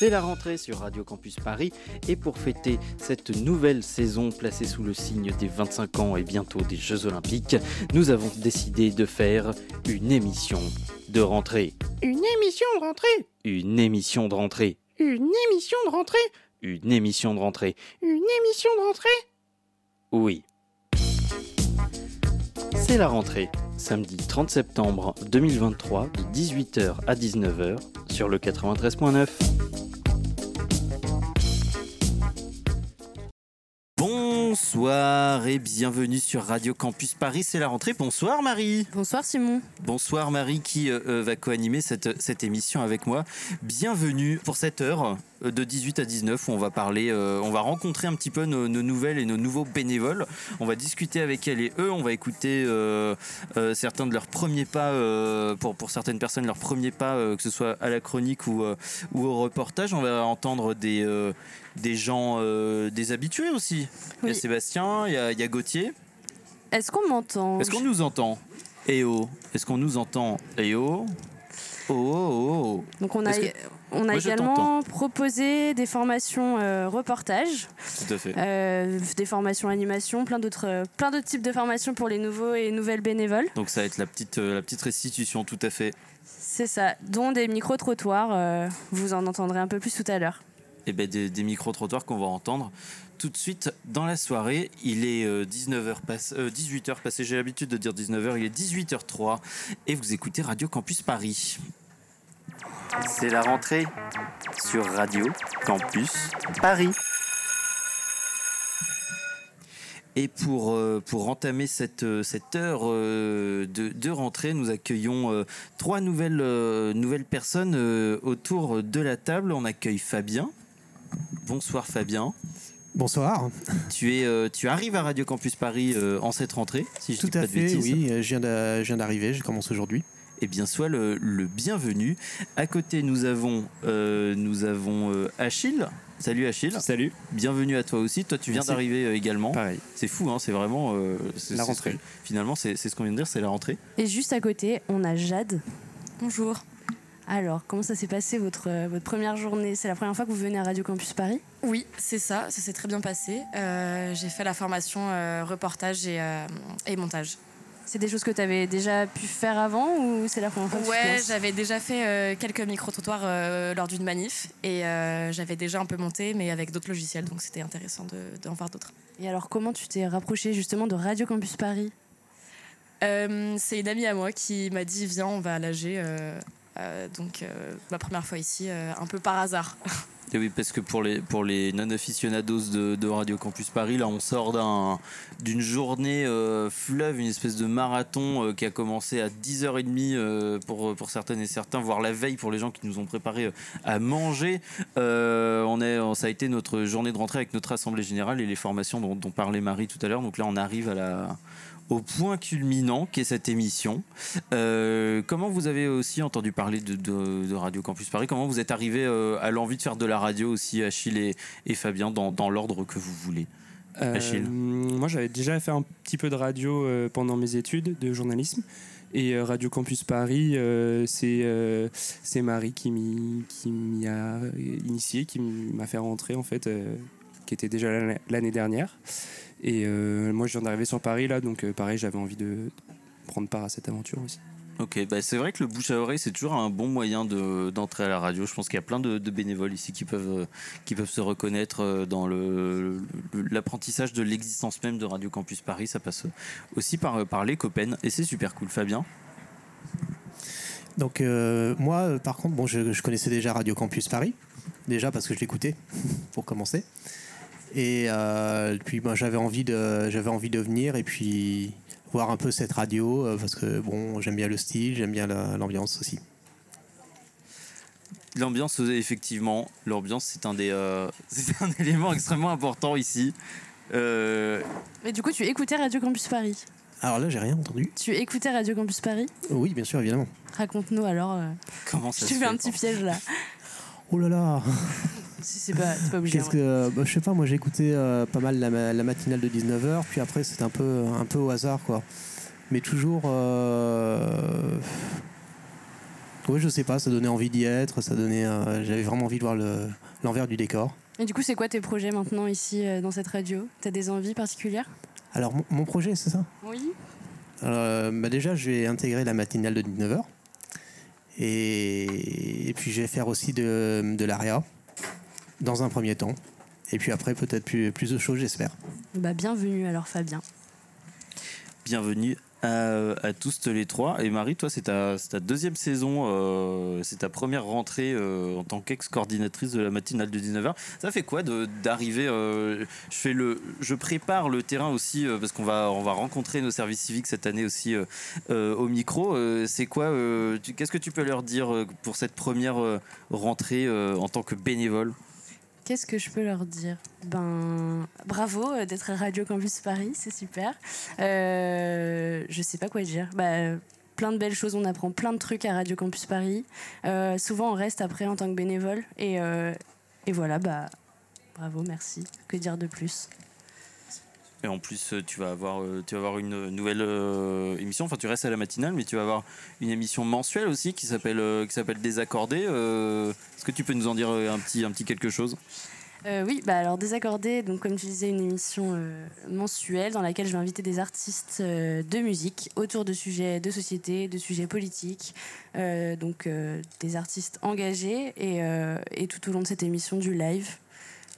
C'est la rentrée sur Radio Campus Paris et pour fêter cette nouvelle saison placée sous le signe des 25 ans et bientôt des Jeux Olympiques, nous avons décidé de faire une émission de rentrée. Une émission de rentrée? Une émission de rentrée. Une émission de rentrée? Une émission de rentrée. Une émission de rentrée? Oui. C'est la rentrée, samedi 30 septembre 2023 de 18h à 19h sur le 93.9. Bonsoir et bienvenue sur Radio Campus Paris, c'est la rentrée. Bonsoir Marie. Bonsoir Simon. Bonsoir Marie qui euh, euh, va co-animer cette, cette émission avec moi. Bienvenue pour cette heure de 18 à 19 où on va parler, on va rencontrer un petit peu nos, nos, nouvelles et nos nouveaux bénévoles. On va discuter avec elles et eux, on va écouter certains de leurs premiers pas, pour, pour certaines personnes, leurs premiers pas, que ce soit à la chronique ou, ou au reportage. On va entendre des des gens, euh, des habitués aussi. Il y a Sébastien, il y a, il y a Gauthier. Est-ce qu'on m'entend? Est-ce qu'on nous entend? Eh oh Est-ce qu'on nous entend? Eh oh Oh oh oh Donc on a, que- on a Moi, également proposé des formations euh, reportage, Tout à fait. euh, des formations animation, plein d'autres, euh, plein d'autres types de formations pour les nouveaux et nouvelles bénévoles. Donc ça va être la petite, euh, la petite restitution, tout à fait. C'est ça, dont des micro-trottoirs. vous en entendrez un peu plus tout à l'heure. Et ben des, des micro-trottoirs qu'on va entendre tout de suite dans la soirée. Il est 19h passe, 18h passé, j'ai l'habitude de dire 19h, il est 18h03 et vous écoutez Radio Campus Paris. C'est la rentrée sur Radio Campus Paris. Et pour, euh, pour entamer cette, euh, cette heure euh, de, de rentrée, nous accueillons euh, trois nouvelles, euh, nouvelles personnes euh, autour de la table. On accueille Fabien. Bonsoir Fabien. Bonsoir. Tu, es, euh, tu arrives à Radio Campus Paris euh, en cette rentrée, si je Tout dis pas à de fait, bêtises. oui. euh, Je viens d'a- je viens d'arriver, je commence aujourd'hui. Eh bien, sois le, le bienvenu. À côté, nous avons, euh, nous avons euh, Achille. Salut Achille. Salut. Bienvenue à toi aussi. Toi, tu viens Merci. d'arriver euh, également. Pareil. C'est fou, hein, c'est vraiment. euh, c'est- La c'est ce rentrée. que- finalement, c'est c'est ce qu'on vient de dire, c'est la rentrée. Et juste à côté, on a Jade. Bonjour. Alors, comment ça s'est passé votre, euh, votre première journée? C'est la première fois que vous venez à Radio Campus Paris? Oui, c'est ça, ça s'est très bien passé. Euh, j'ai fait la formation euh, reportage et, euh, et montage. C'est des choses que tu avais déjà pu faire avant ou c'est la première fois que Ouais, j'avais déjà fait quelques micro-trottoirs lors d'une manif et j'avais déjà un peu monté, mais avec d'autres logiciels, donc c'était intéressant de- d'en voir d'autres. Et alors, comment tu t'es rapproché justement de Radio Campus Paris? Euh, c'est une amie à moi qui m'a dit Viens, on va à l'AG. euh, donc, euh, ma première fois ici, euh, un peu par hasard. Et oui, parce que pour les, pour les non-aficionados de, Radio Campus Paris, là, on sort d'un- d'une journée euh, fleuve, une espèce de marathon euh, qui a commencé à 10h30 euh, pour, pour certaines et certains, voire la veille pour les gens qui nous ont préparé euh, à manger. Euh, on est, ça a été notre journée de rentrée avec notre assemblée générale et les formations dont parlait Marie tout à l'heure. Donc là, on arrive à la au point culminant qu'est cette émission. Euh, comment vous avez aussi entendu parler de, de- de Radio Campus Paris? Comment vous êtes arrivé euh, à l'envie de faire de la radio aussi, Achille et, et Fabien, dans, dans l'ordre que vous voulez? Achille. Euh, moi, j'avais déjà fait un petit peu de radio pendant mes études de journalisme. Et Radio Campus Paris, euh, c'est euh, Marie qui m'y a initié, qui m'a fait rentrer en fait, euh, qui était déjà l'année dernière. Et euh, moi, je viens d'arriver sur Paris là, donc euh, pareil, j'avais envie de prendre part à cette aventure aussi. Ok, bah c'est vrai que le bouche à oreille, c'est toujours un bon moyen de- d'entrer à la radio. Je pense qu'il y a plein de, de bénévoles ici qui peuvent, euh, qui peuvent se reconnaître dans le- le- l'apprentissage de l'existence même de Radio Campus Paris. Ça passe aussi par, par les copains et c'est super cool. Fabien? Donc euh, moi, par contre, bon, je, je connaissais déjà Radio Campus Paris, déjà parce que je l'écoutais, pour commencer. Et euh, puis moi, j'avais envie de, j'avais envie de venir et puis voir un peu cette radio euh, parce que bon, j'aime bien le style, j'aime bien la- l'ambiance aussi. L'ambiance, euh, effectivement, l'ambiance, c'est un des, euh, c'est un élément extrêmement important ici. Euh, Mais du coup, tu écoutais Radio Campus Paris? Alors là, j'ai rien entendu. Tu écoutais Radio Campus Paris? Oui, bien sûr, évidemment. Raconte-nous alors. euh, comment ça se fais fait un petit piège là. Oh là là Si c'est pas, c'est pas obligé. Qu'est-ce hein. que, bah, je sais pas, moi j'ai écouté euh, pas mal la, ma- la matinale de 19h, puis après c'était un peu, un peu au hasard quoi. Mais toujours. euh, ouais, je sais pas, ça donnait envie d'y être, ça donnait, euh, j'avais vraiment envie de voir le- l'envers du décor. Et du coup, c'est quoi tes projets maintenant ici euh, dans cette radio? T'as des envies particulières? Alors, mon, mon projet, c'est ça? Oui. Euh, bah Déjà, je vais intégrer la matinale de 19h. Et, et puis, je vais faire aussi de, de l'ARIA dans un premier temps. Et puis après, peut-être plus, plus de choses, j'espère. Bah, bienvenue alors, Fabien. Bienvenue à, à tous les trois. Et Marie, toi, c'est ta, c'est ta deuxième saison, euh, c'est ta première rentrée euh, en tant qu'ex-coordinatrice de la matinale de 19h. Ça fait quoi d'arriver euh, je, fais le, je prépare le terrain aussi, euh, parce qu'on va, on va rencontrer nos services civiques cette année aussi euh, euh, au micro. Euh, c'est quoi euh, Qu'est-ce que tu peux leur dire pour cette première euh, rentrée euh, en tant que bénévole? Qu'est-ce que je peux leur dire? Ben, bravo euh, d'être à Radio Campus Paris, c'est super. Euh, je sais pas quoi dire. Bah, plein de belles choses, on apprend plein de trucs à Radio Campus Paris. Euh, souvent, on reste après en tant que bénévole. Et, euh, voilà, bah, bravo, merci. Que dire de plus? Et en plus, euh, tu vas avoir, euh, tu vas avoir une nouvelle euh, émission. Enfin, tu restes à la matinale, mais tu vas avoir une émission mensuelle aussi qui s'appelle euh, qui s'appelle Désaccordé. Est-ce que tu peux nous en dire un petit un petit quelque chose? Oui, bah alors Désaccordé, donc comme tu disais, une émission mensuelle dans laquelle je vais inviter des artistes de musique autour de sujets de société, de sujets politiques, donc des artistes engagés et, et tout au long de cette émission du live.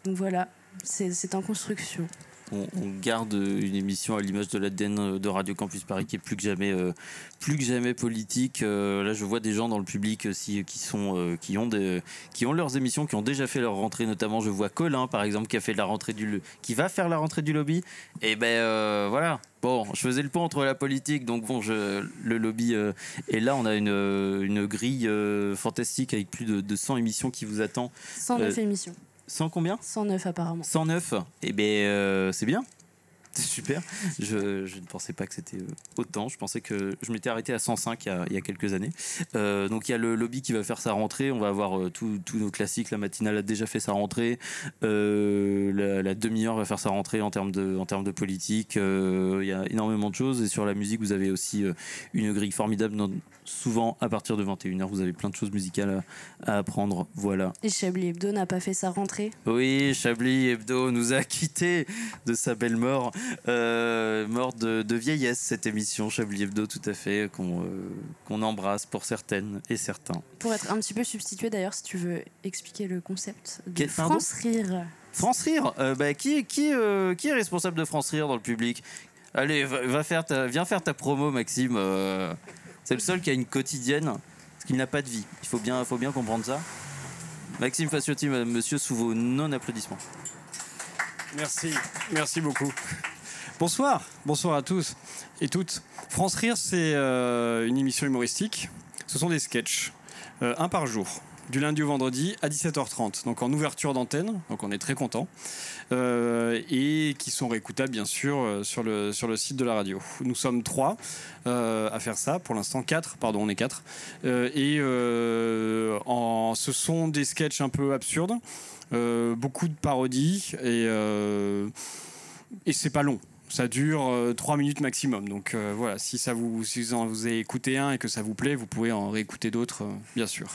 Donc voilà, c'est en construction. On, on garde une émission à l'image de l'ADN de Radio Campus Paris qui est plus que jamais, euh, plus que jamais politique. Euh, là, je vois des gens dans le public aussi qui sont, euh, qui ont des, qui ont leurs émissions, qui ont déjà fait leur rentrée. Notamment, je vois Colin, par exemple, qui a fait la rentrée du, qui va faire la rentrée du lobby. Et ben euh, voilà. Bon, je faisais le pont entre la politique, donc bon, je, le lobby euh, est là. On a une, euh, une grille euh, fantastique avec plus de, de 100 émissions qui vous attend. 109 Euh, émissions. 100 combien? 109 apparemment. 109, eh bien, euh, c'est bien. Super. Je, je ne pensais pas que c'était euh, autant. Je pensais que je m'étais arrêté à 105 il y a, il y a quelques années. Euh, donc il y a le lobby qui va faire sa rentrée. On va avoir euh, tous nos classiques. La matinale a déjà fait sa rentrée. Euh, la la demi-heure va faire sa rentrée en termes de, en termes de politique. Euh, il y a énormément de choses. Et sur la musique, vous avez aussi une grille formidable. dans- souvent, à partir de 21h, vous avez plein de choses musicales à, à apprendre. Voilà. Et Chablis Hebdo n'a pas fait sa rentrée? Oui, Chablis Hebdo nous a quittés de sa belle mort. Euh, mort de, de vieillesse, cette émission, Chablis Hebdo, tout à fait, qu'on euh, embrasse pour certaines et certains. Pour être un petit peu substitué d'ailleurs, si tu veux expliquer le concept de Quel- France Rire. France Rire, euh, bah, qui, qui, euh, qui est responsable de France Rire dans le public Allez, va, va faire ta, viens faire ta promo, Maxime. C'est le seul qui a une quotidienne, parce qu'il n'a pas de vie. Il faut bien, faut bien comprendre ça. Maxime Faciotti, monsieur, sous vos non-applaudissements. Merci, merci beaucoup. Bonsoir, bonsoir à tous et toutes. France Rire, c'est euh, une émission humoristique. Ce sont des sketchs, euh, un par jour, du lundi au vendredi à 17h30, donc en ouverture d'antenne, donc on est très content, euh, et qui sont réécoutables bien sûr sur le, site de la radio. Nous sommes trois à faire ça, pour l'instant quatre, pardon, on est quatre, et ce sont des sketchs un peu absurdes. Euh, beaucoup de parodies et, euh, et c'est pas long. Ça dure euh, 3 minutes maximum. Donc euh, voilà, si, ça vous, si vous en vous avez écouté un et que ça vous plaît, vous pouvez en réécouter d'autres, euh, bien sûr.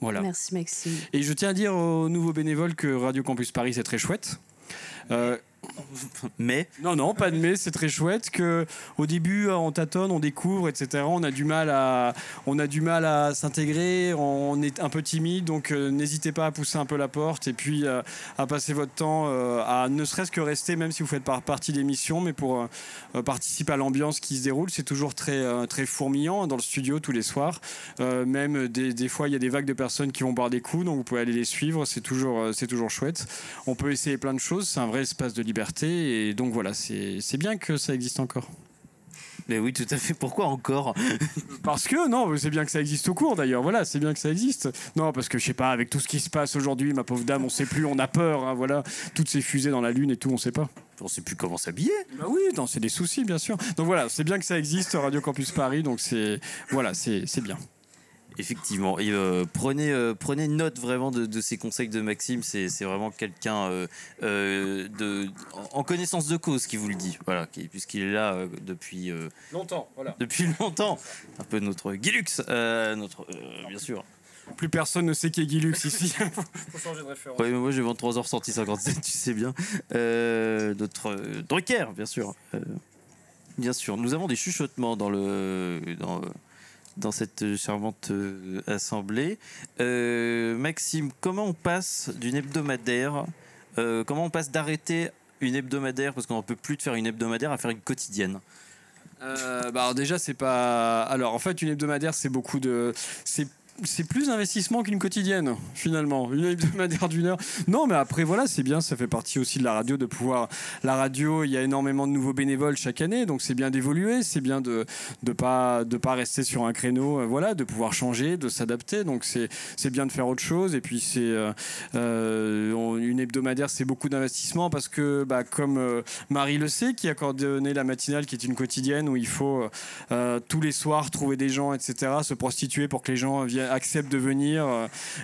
Voilà. Merci Maxime. Et je tiens à dire aux nouveaux bénévoles que Radio Campus Paris, c'est très chouette. Euh, Mais non, non, pas de mais, c'est très chouette que au début euh, on tâtonne, on découvre, etc. On a du mal à, on a du mal à s'intégrer, on est un peu timide, donc euh, n'hésitez pas à pousser un peu la porte et puis euh, à passer votre temps à ne serait-ce que rester, même si vous faites pas partie d'émission, mais pour participer à l'ambiance qui se déroule. C'est toujours très, très fourmillant dans le studio tous les soirs. Même des, des fois, il y a des vagues de personnes qui vont boire des coups, donc vous pouvez aller les suivre. C'est toujours, c'est toujours chouette. On peut essayer plein de choses. C'est un vrai espace de liberté. Et donc voilà, c'est bien que ça existe encore. Mais oui, tout à fait. Pourquoi encore? Parce que non, c'est bien que ça existe au cours d'ailleurs. Voilà, c'est bien que ça existe. Non, parce que je sais pas, avec tout ce qui se passe aujourd'hui, ma pauvre dame, on sait plus, on a peur. hein, voilà, toutes ces fusées dans la lune et tout, on sait pas. On sait plus comment s'habiller. Bah oui, non, c'est des soucis, bien sûr. Donc voilà, c'est bien que ça existe, Radio Campus Paris. Donc c'est voilà, c'est c'est bien. Effectivement, et euh, prenez, euh, prenez note vraiment de, de ces conseils de Maxime. C'est c'est vraiment quelqu'un euh, euh, de en connaissance de cause qui vous le dit. Voilà, qui- puisqu'il est là euh, depuis euh, Longtemps, voilà. depuis longtemps. Un peu notre Guilux, euh, notre euh, bien sûr. Plus personne ne sait qui est Guilux ici. faut, changer de référence. Ouais, mais moi j'ai 23h sorti 57, tu sais bien. Euh, notre euh, Drucker, bien sûr. Euh, bien sûr. Nous avons des chuchotements dans le dans, dans cette charmante euh, assemblée. Euh, Maxime, comment on passe d'une hebdomadaire euh, Comment on passe d'arrêter une hebdomadaire parce qu'on ne peut plus de faire une hebdomadaire à faire une quotidienne? Bah déjà c'est pas alors en fait une hebdomadaire c'est beaucoup de c'est plus d'investissement qu'une quotidienne finalement. Une hebdomadaire d'une heure. Non mais après voilà c'est bien ça fait partie aussi de la radio de pouvoir la radio il y a énormément de nouveaux bénévoles chaque année donc c'est bien d'évoluer c'est bien de de pas de pas rester sur un créneau euh, voilà de pouvoir changer de s'adapter donc c'est bien de faire autre chose et puis c'est euh, euh, une hebdomadaire c'est beaucoup d'investissement parce que bah, comme Marie le sait qui a coordonné la matinale qui est une quotidienne où il faut tous les soirs trouver des gens etc se prostituer pour que les gens viennent acceptent de venir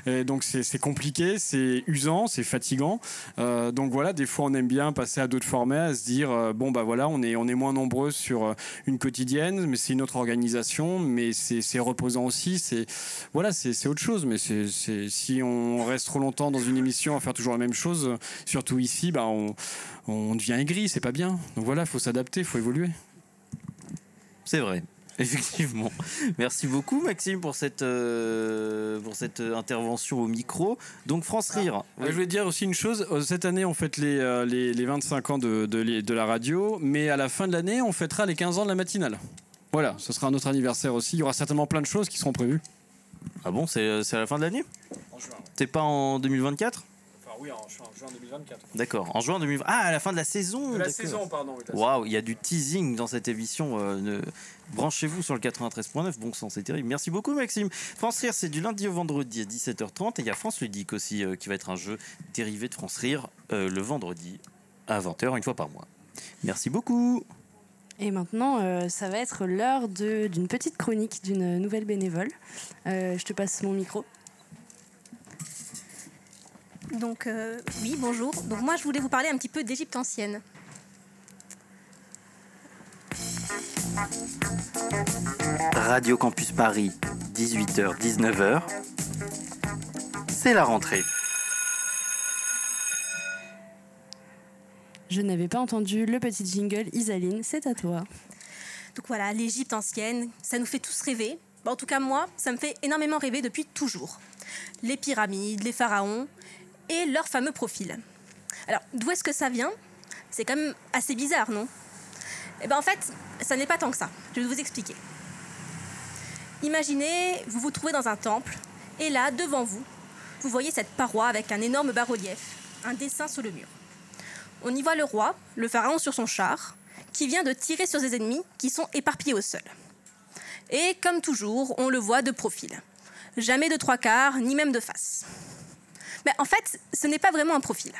euh, donc c'est compliqué c'est usant c'est fatigant. Euh, donc voilà des fois on aime bien passer à d'autres formats à se dire euh, bon bah voilà on est on est moins nombreux sur une quotidienne mais c'est une autre organisation mais c'est reposant aussi c'est voilà c'est autre chose. Mais c'est si on reste trop longtemps dans une émission à faire toujours la même chose surtout ici bah on on devient aigri c'est pas bien. Donc voilà faut s'adapter faut évoluer. C'est vrai. Effectivement. Merci beaucoup Maxime pour cette, euh, pour cette intervention au micro. Donc France Rire. Euh, Je voulais dire aussi une chose. Euh, Cette année, on fête les, euh, les, les 25 ans de, de, la radio, mais à la fin de l'année, on fêtera les 15 ans de la matinale. Voilà, ce sera un autre anniversaire aussi. Il y aura certainement plein de choses qui seront prévues. Ah bon, c'est c'est à la fin de l'année? En juin. T'es pas en 2024 Enfin, oui, en juin, 2024. D'accord. En juin 2020. Ah, à la fin de la saison. d'accord. pardon. Waouh, il y a du teasing dans cette émission. euh, ne- Branchez-vous sur le 93.9, bon sang, c'est terrible. Merci beaucoup, Maxime. France Rire, c'est du lundi au vendredi à 17h30. Et il y a France Ludique aussi, euh, qui va être un jeu dérivé de France Rire euh, le vendredi à 20h, une fois par mois. Merci beaucoup. Et maintenant, euh, ça va être l'heure de- d'une petite chronique d'une nouvelle bénévole. Euh, je te passe mon micro. Donc, euh, oui, bonjour. Donc, moi, je voulais vous parler un petit peu d'Égypte ancienne. Radio Campus Paris, 18h, 19h. C'est la rentrée. Je n'avais pas entendu le petit jingle. Isaline, c'est à toi. Donc, voilà, l'Égypte ancienne, ça nous fait tous rêver. En tout cas, moi, ça me fait énormément rêver depuis toujours. Les pyramides, les pharaons et leurs fameux profils. Alors, d'où est-ce que ça vient? C'est quand même assez bizarre, non? Eh bien, en fait, ça n'est pas tant que ça. Je vais vous expliquer. Imaginez, vous vous trouvez dans un temple, et là, devant vous, vous voyez cette paroi avec un énorme bas-relief, un dessin sur le mur. On y voit le roi, le pharaon sur son char, qui vient de tirer sur ses ennemis qui sont éparpillés au sol. Et comme toujours, on le voit de profil. Jamais de trois quarts, ni même de face. Mais en fait, ce n'est pas vraiment un profil.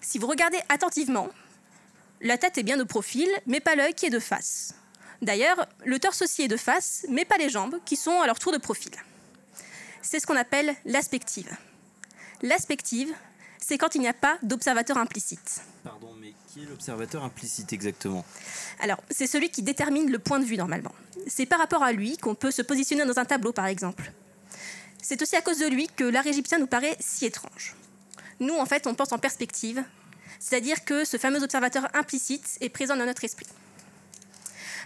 Si vous regardez attentivement, la tête est bien de profil, mais pas l'œil qui est de face. D'ailleurs, le torse aussi est de face, mais pas les jambes, qui sont à leur tour de profil. C'est ce qu'on appelle l'aspective. L'aspective, c'est quand il n'y a pas d'observateur implicite. Pardon, mais qui est l'observateur implicite exactement? Alors, c'est celui qui détermine le point de vue normalement. C'est par rapport à lui qu'on peut se positionner dans un tableau, par exemple. C'est aussi à cause de lui que l'art égyptien nous paraît si étrange. Nous, en fait, on pense en perspective, c'est-à-dire que ce fameux observateur implicite est présent dans notre esprit.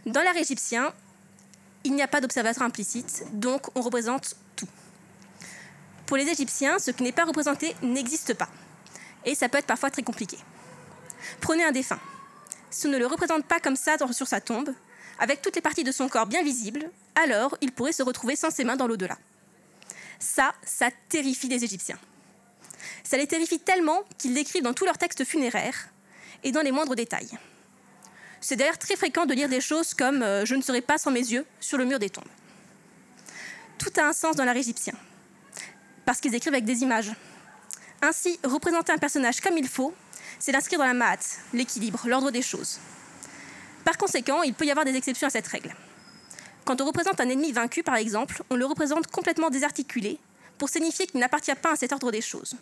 Dans l'art égyptien, il n'y a pas d'observateur implicite, donc on représente tout. Pour les Égyptiens, ce qui n'est pas représenté n'existe pas. Et ça peut être parfois très compliqué. Prenez un défunt. Si on ne le représente pas comme ça sur sa tombe, avec toutes les parties de son corps bien visibles, alors il pourrait se retrouver sans ses mains dans l'au-delà. Ça, ça terrifie les Égyptiens. Ça les terrifie tellement qu'ils l'écrivent dans tous leurs textes funéraires et dans les moindres détails. C'est d'ailleurs très fréquent de lire des choses comme euh, Je ne serai pas sans mes yeux sur le mur des tombes. Tout a un sens dans l'art égyptien, parce qu'ils écrivent avec des images. Ainsi, représenter un personnage comme il faut, c'est l'inscrire dans la maths, l'équilibre, l'ordre des choses. Par conséquent, il peut y avoir des exceptions à cette règle. Quand on représente un ennemi vaincu, par exemple, on le représente complètement désarticulé pour signifier qu'il n'appartient pas à cet ordre des choses.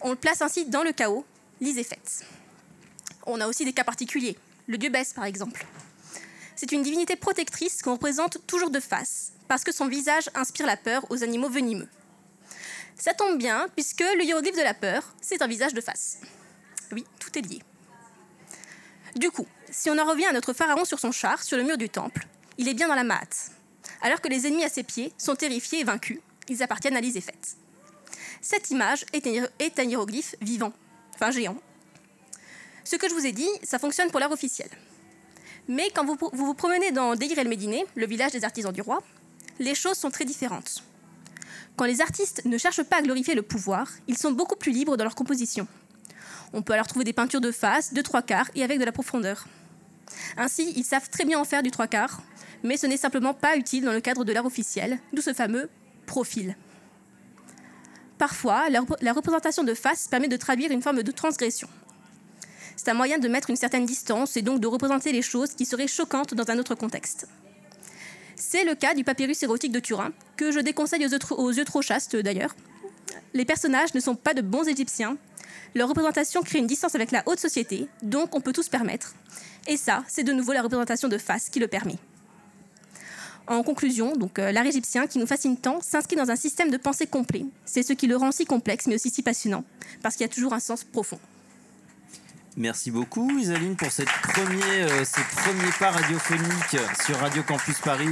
On le place ainsi dans le chaos, lise et faites. On a aussi des cas particuliers, le dieu Bès par exemple. C'est une divinité protectrice qu'on représente toujours de face, parce que son visage inspire la peur aux animaux venimeux. Ça tombe bien, puisque le hiéroglyphe de la peur, c'est un visage de face. Oui, tout est lié. Du coup, si on en revient à notre pharaon sur son char, sur le mur du temple, il est bien dans la mate. Alors que les ennemis à ses pieds sont terrifiés et vaincus, ils appartiennent à l'Iséphet. Cette image est un, hiéroglyphe vivant, enfin géant. Ce que je vous ai dit, ça fonctionne pour l'art officiel. Mais quand vous vous, vous promenez dans Deir el Médiné, le village des artisans du roi, les choses sont très différentes. Quand les artistes ne cherchent pas à glorifier le pouvoir, ils sont beaucoup plus libres dans leur composition. On peut alors trouver des peintures de face, de trois quarts et avec de la profondeur. Ainsi, ils savent très bien en faire du trois quarts, mais ce n'est simplement pas utile dans le cadre de l'art officiel, d'où ce fameux profil. Parfois, la, représentation de face permet de traduire une forme de transgression. C'est un moyen de mettre une certaine distance et donc de représenter les choses qui seraient choquantes dans un autre contexte. C'est le cas du papyrus érotique de Turin, que je déconseille aux yeux trop, aux yeux trop chastes d'ailleurs. Les personnages ne sont pas de bons Égyptiens. Leur représentation crée une distance avec la haute société, donc on peut tout se permettre. Et ça, c'est de nouveau la représentation de face qui le permet. En conclusion, donc euh, l'art égyptien qui nous fascine tant s'inscrit dans un système de pensée complet. C'est ce qui le rend si complexe mais aussi si passionnant, parce qu'il y a toujours un sens profond. Merci beaucoup Isaline pour euh, ces premiers pas radiophoniques sur Radio Campus Paris.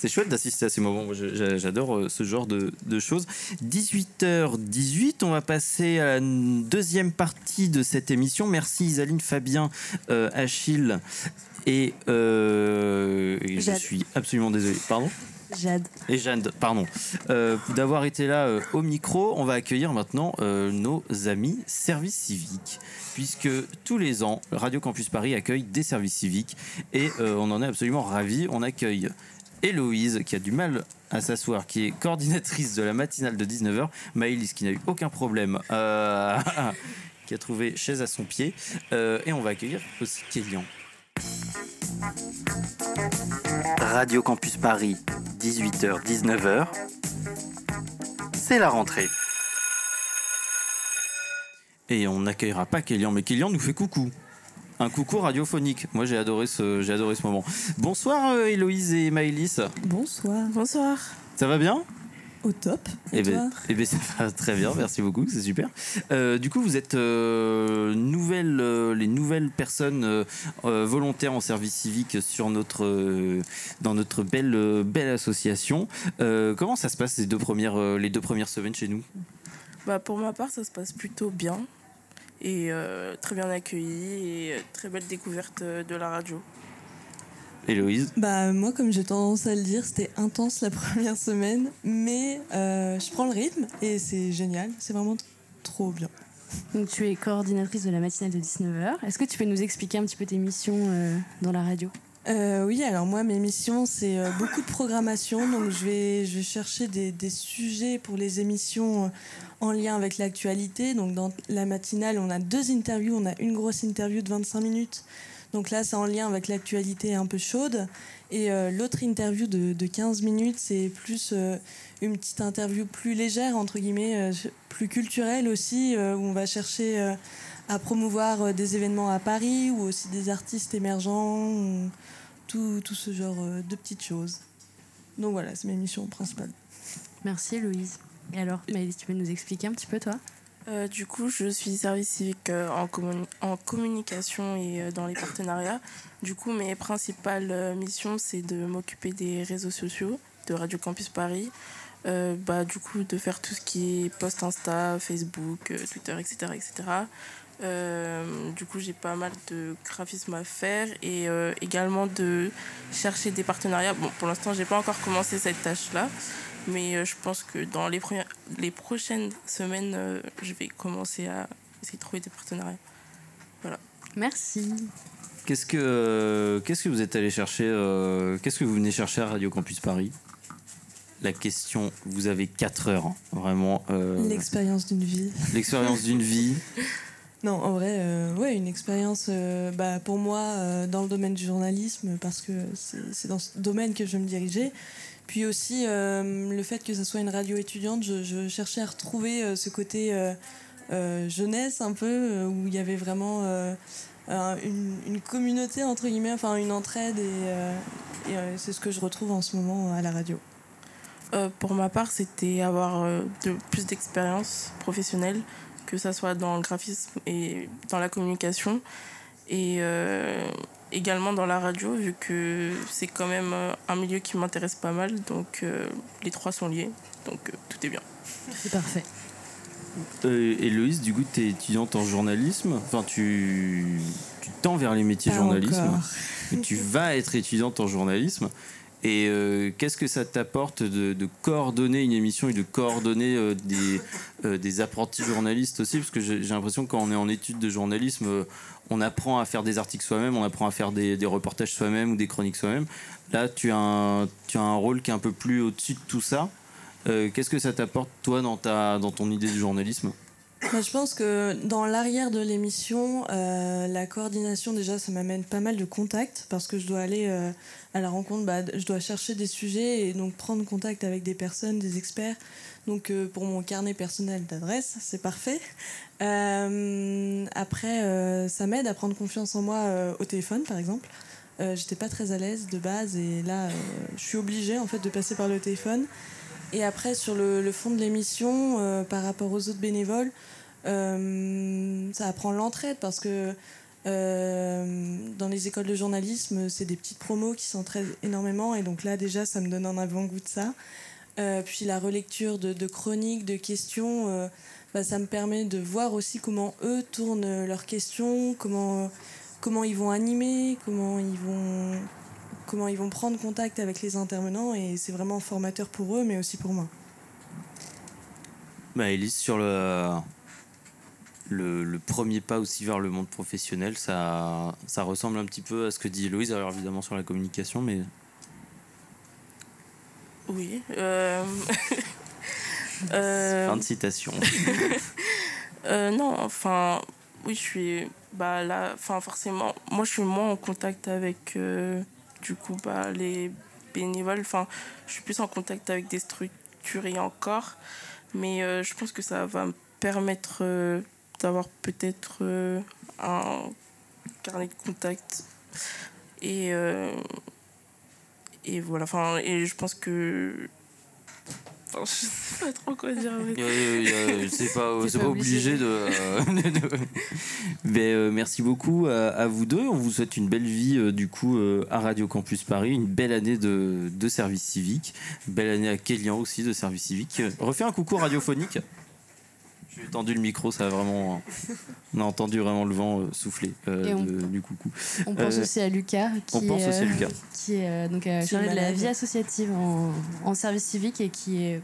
C'est chouette d'assister à ces moments. Moi, J'adore euh, ce genre de, de choses. 18h18, on va passer à la deuxième partie de cette émission. Merci Isaline, Fabien, euh, Achille et, euh, et je Jade. suis absolument désolé. Pardon? Jade. et Jeanne, pardon, euh, d'avoir été là euh, au micro. On va accueillir maintenant euh, nos amis services civiques, puisque tous les ans, Radio Campus Paris accueille des services civiques et on en est absolument ravis. On accueille Héloïse, qui a du mal à s'asseoir, qui est coordinatrice de la matinale de 19h, Maëlys, qui n'a eu aucun problème, euh, qui a trouvé chaise à son pied, Euh, et on va accueillir aussi Kélian. Radio Campus Paris, 18h, 19h. C'est la rentrée. Et on n'accueillera pas Kélian, mais Kélian nous fait coucou. Un coucou radiophonique. Moi, j'ai adoré ce, j'ai adoré ce moment. Bonsoir, euh, Héloïse et Maëlys. Bonsoir. Bonsoir. Ça va bien? Au top. Et Eh ben, toi? eh ben, ça va très bien, merci beaucoup, c'est super. Euh, du coup, vous êtes euh, nouvelles, euh, les nouvelles personnes volontaires en service civique sur notre, euh, dans notre belle, euh, belle association. Euh, comment ça se passe les deux premières, euh, les deux premières semaines chez nous? Bah, pour ma part, ça se passe plutôt bien. Et euh, très bien accueilli et euh, très belle découverte euh, de la radio. Héloïse? Bah moi comme j'ai tendance à le dire, c'était intense la première semaine, mais euh, je prends le rythme et c'est génial, c'est vraiment trop bien. Donc tu es coordinatrice de la matinale de 19h. Est-ce que tu peux nous expliquer un petit peu tes missions euh, dans la radio? Euh, oui, alors moi mes missions c'est euh, beaucoup de programmation, donc je vais, je vais chercher des, des sujets pour les émissions euh, en lien avec l'actualité. Donc dans la matinale on a deux interviews, on a une grosse interview de 25 minutes, donc là c'est en lien avec l'actualité un peu chaude. Et l'autre interview de, de 15 minutes, c'est plus une petite interview plus légère, entre guillemets, plus culturelle aussi, où on va chercher à promouvoir euh, des événements à Paris ou aussi des artistes émergents, ou tout, tout ce genre euh, de petites choses. Donc voilà, c'est mes missions principales. Merci Louise. Et alors, Maëlys, tu peux nous expliquer un petit peu toi? Euh, du coup, je suis service civique euh, en, communi- en communication et euh, dans les partenariats. Du coup, mes principales missions, c'est de m'occuper des réseaux sociaux de Radio Campus Paris. Euh, bah, du coup, de faire tout ce qui est post Insta, Facebook, euh, Twitter, etc. etc. Euh, du coup, j'ai pas mal de graphisme à faire et euh, également de chercher des partenariats. Bon, pour l'instant, j'ai pas encore commencé cette tâche-là, mais euh, je pense que dans les, premières, les prochaines semaines, euh, je vais commencer à essayer de trouver des partenariats. Merci. Qu'est-ce que, euh, qu'est-ce que vous êtes allé chercher euh, Qu'est-ce que vous venez chercher à Radio Campus Paris? La question, vous avez 4 heures, hein, vraiment. euh, L'expérience d'une vie. L'expérience d'une vie. Non, en vrai, euh, ouais, une expérience euh, bah, pour moi euh, dans le domaine du journalisme, parce que c'est dans ce domaine que je me diriger. Puis aussi euh, le fait que ce soit une radio étudiante, je, cherchais à retrouver ce côté jeunesse un peu, où il y avait vraiment un- une, communauté, entre guillemets, enfin une entraide, et, c'est ce que je retrouve en ce moment à la radio. Pour ma part, c'était avoir plus d'expérience professionnelle, que ça soit dans le graphisme et dans la communication, et euh, également dans la radio, vu que c'est quand même euh, un milieu qui m'intéresse pas mal, donc euh, les trois sont liés, donc euh, tout est bien. C'est parfait. Euh, Héloïse, du coup, tu es étudiante en journalisme. Enfin, tu, tu tends vers les métiers Pas journalisme. Mais tu vas être étudiante en journalisme. Et euh, qu'est-ce que ça t'apporte de, coordonner une émission et de coordonner euh, des, euh, des apprentis journalistes aussi? Parce que j'ai l'impression que quand on est en études de journalisme, on apprend à faire des articles soi-même, on apprend à faire des, reportages soi-même ou des chroniques soi-même. Là, tu as, un, tu as un rôle qui est un peu plus au-dessus de tout ça. Qu'est-ce que ça t'apporte, toi, dans, ta, dans ton idée du journalisme? Je pense que dans l'arrière de l'émission, euh, la coordination, déjà, ça m'amène pas mal de contacts parce que je dois aller euh, à la rencontre, bah, je dois chercher des sujets et donc prendre contact avec des personnes, des experts. Donc euh, pour mon carnet personnel d'adresse, c'est parfait. Après, ça m'aide à prendre confiance en moi au téléphone, par exemple. J'étais pas très à l'aise de base et là, je suis obligée en fait de passer par le téléphone. Et après, sur le, fond de l'émission, euh, par rapport aux autres bénévoles, euh, ça apprend l'entraide parce que euh, dans les écoles de journalisme, c'est des petites promos qui s'entraident énormément. Et donc là, déjà, ça me donne un avant-goût de ça. Puis la relecture de, de chroniques, de questions, bah, ça me permet de voir aussi comment eux tournent leurs questions, comment, comment ils vont animer, comment ils vont, comment ils vont prendre contact avec les intervenants. Et c'est vraiment formateur pour eux, mais aussi pour moi. Bah, Elise, sur le, le, le premier pas aussi vers le monde professionnel, ça, ça ressemble un petit peu à ce que dit Héloïse, alors évidemment sur la communication, mais Oui. euh, euh, fin de citation. Euh, non, enfin, oui, je suis. Bah là, enfin, forcément, moi, je suis moins en contact avec, euh, du coup, bah, les bénévoles. Enfin, je suis plus en contact avec des structures et encore. Mais euh, je pense que ça va me permettre euh, d'avoir peut-être euh, un carnet de contact. Et. et voilà, enfin, et je pense que. Enfin, je sais pas trop quoi dire C'est pas, pas pas obligé. obligé de. euh, de- Mais euh, merci beaucoup à, à vous deux. On vous souhaite une belle vie euh, du coup euh, à Radio Campus Paris, une belle année de, de service civique, belle année à Kélian aussi de service civique. Euh, Refais un coucou radiophonique. J'ai tendu le micro, ça a vraiment. On a entendu vraiment le vent euh, souffler euh, Et on- de- du coucou. On pense Euh, aussi à Lucas, qui on pense est, aussi à Lucas. qui est euh, donc euh, chargé de la vie associative en, en service civique et qui est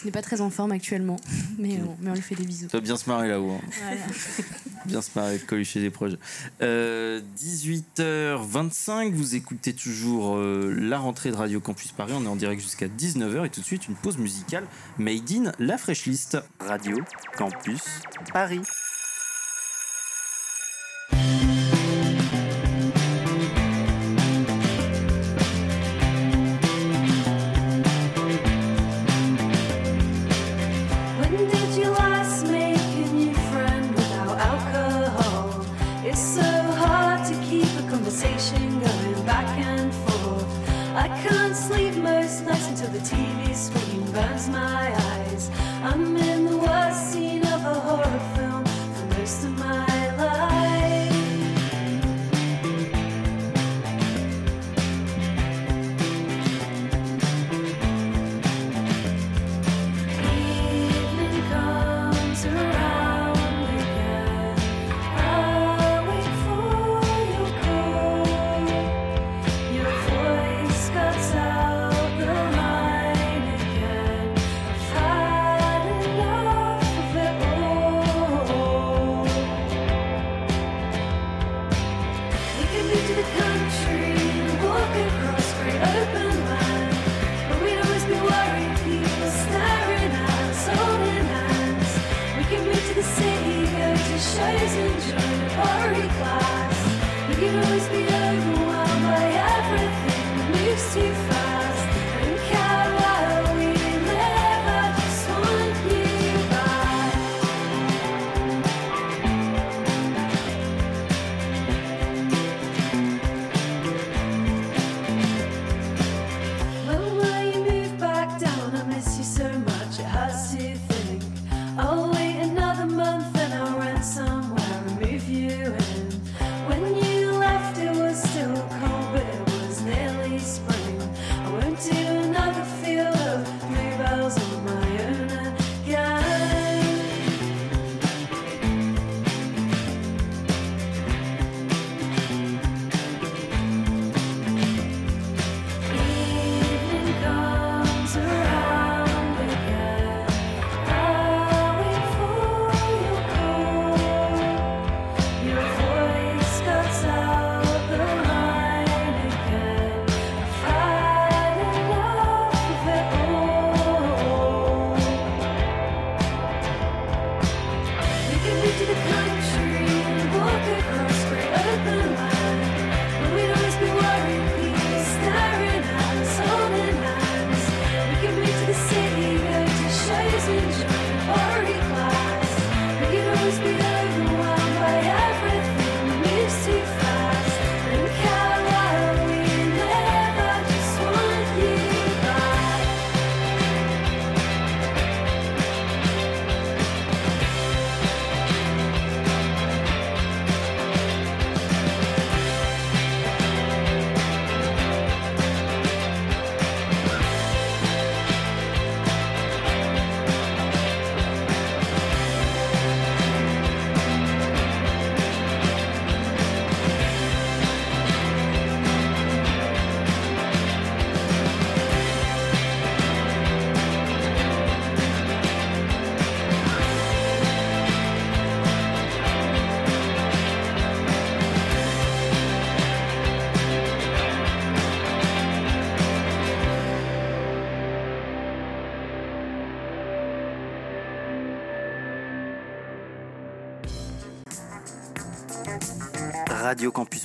qui n'est pas très en forme actuellement, mais on, mais on lui fait des bisous. Ça va bien se marrer là-haut. hein. Voilà. bien se marrer, colucher des projets. Euh, 18h25, vous écoutez toujours euh, la rentrée de Radio Campus Paris. On est en direct jusqu'à 19h et tout de suite une pause musicale made in la Fresh List. Radio Campus Paris.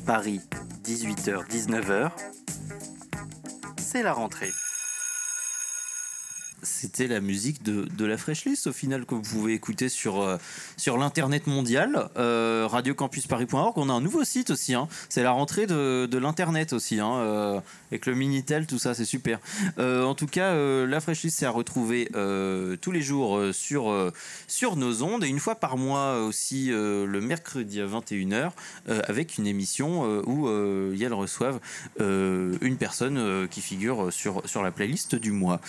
Paris, 18h-19h. C'est la rentrée. C'était la musique de, de la Fresh List au final que vous pouvez écouter sur, euh, sur l'internet mondial, euh, radiocampusparis.org. On a un nouveau site aussi, hein. c'est la rentrée de, de l'internet aussi, hein, euh, avec le Minitel, tout ça, c'est super. Euh, en tout cas, la Fresh List c'est à retrouver tous les jours sur, sur nos ondes et une fois par mois aussi le mercredi à 21h euh, avec une émission où Yel reçoivent une personne qui figure sur, sur la playlist du mois.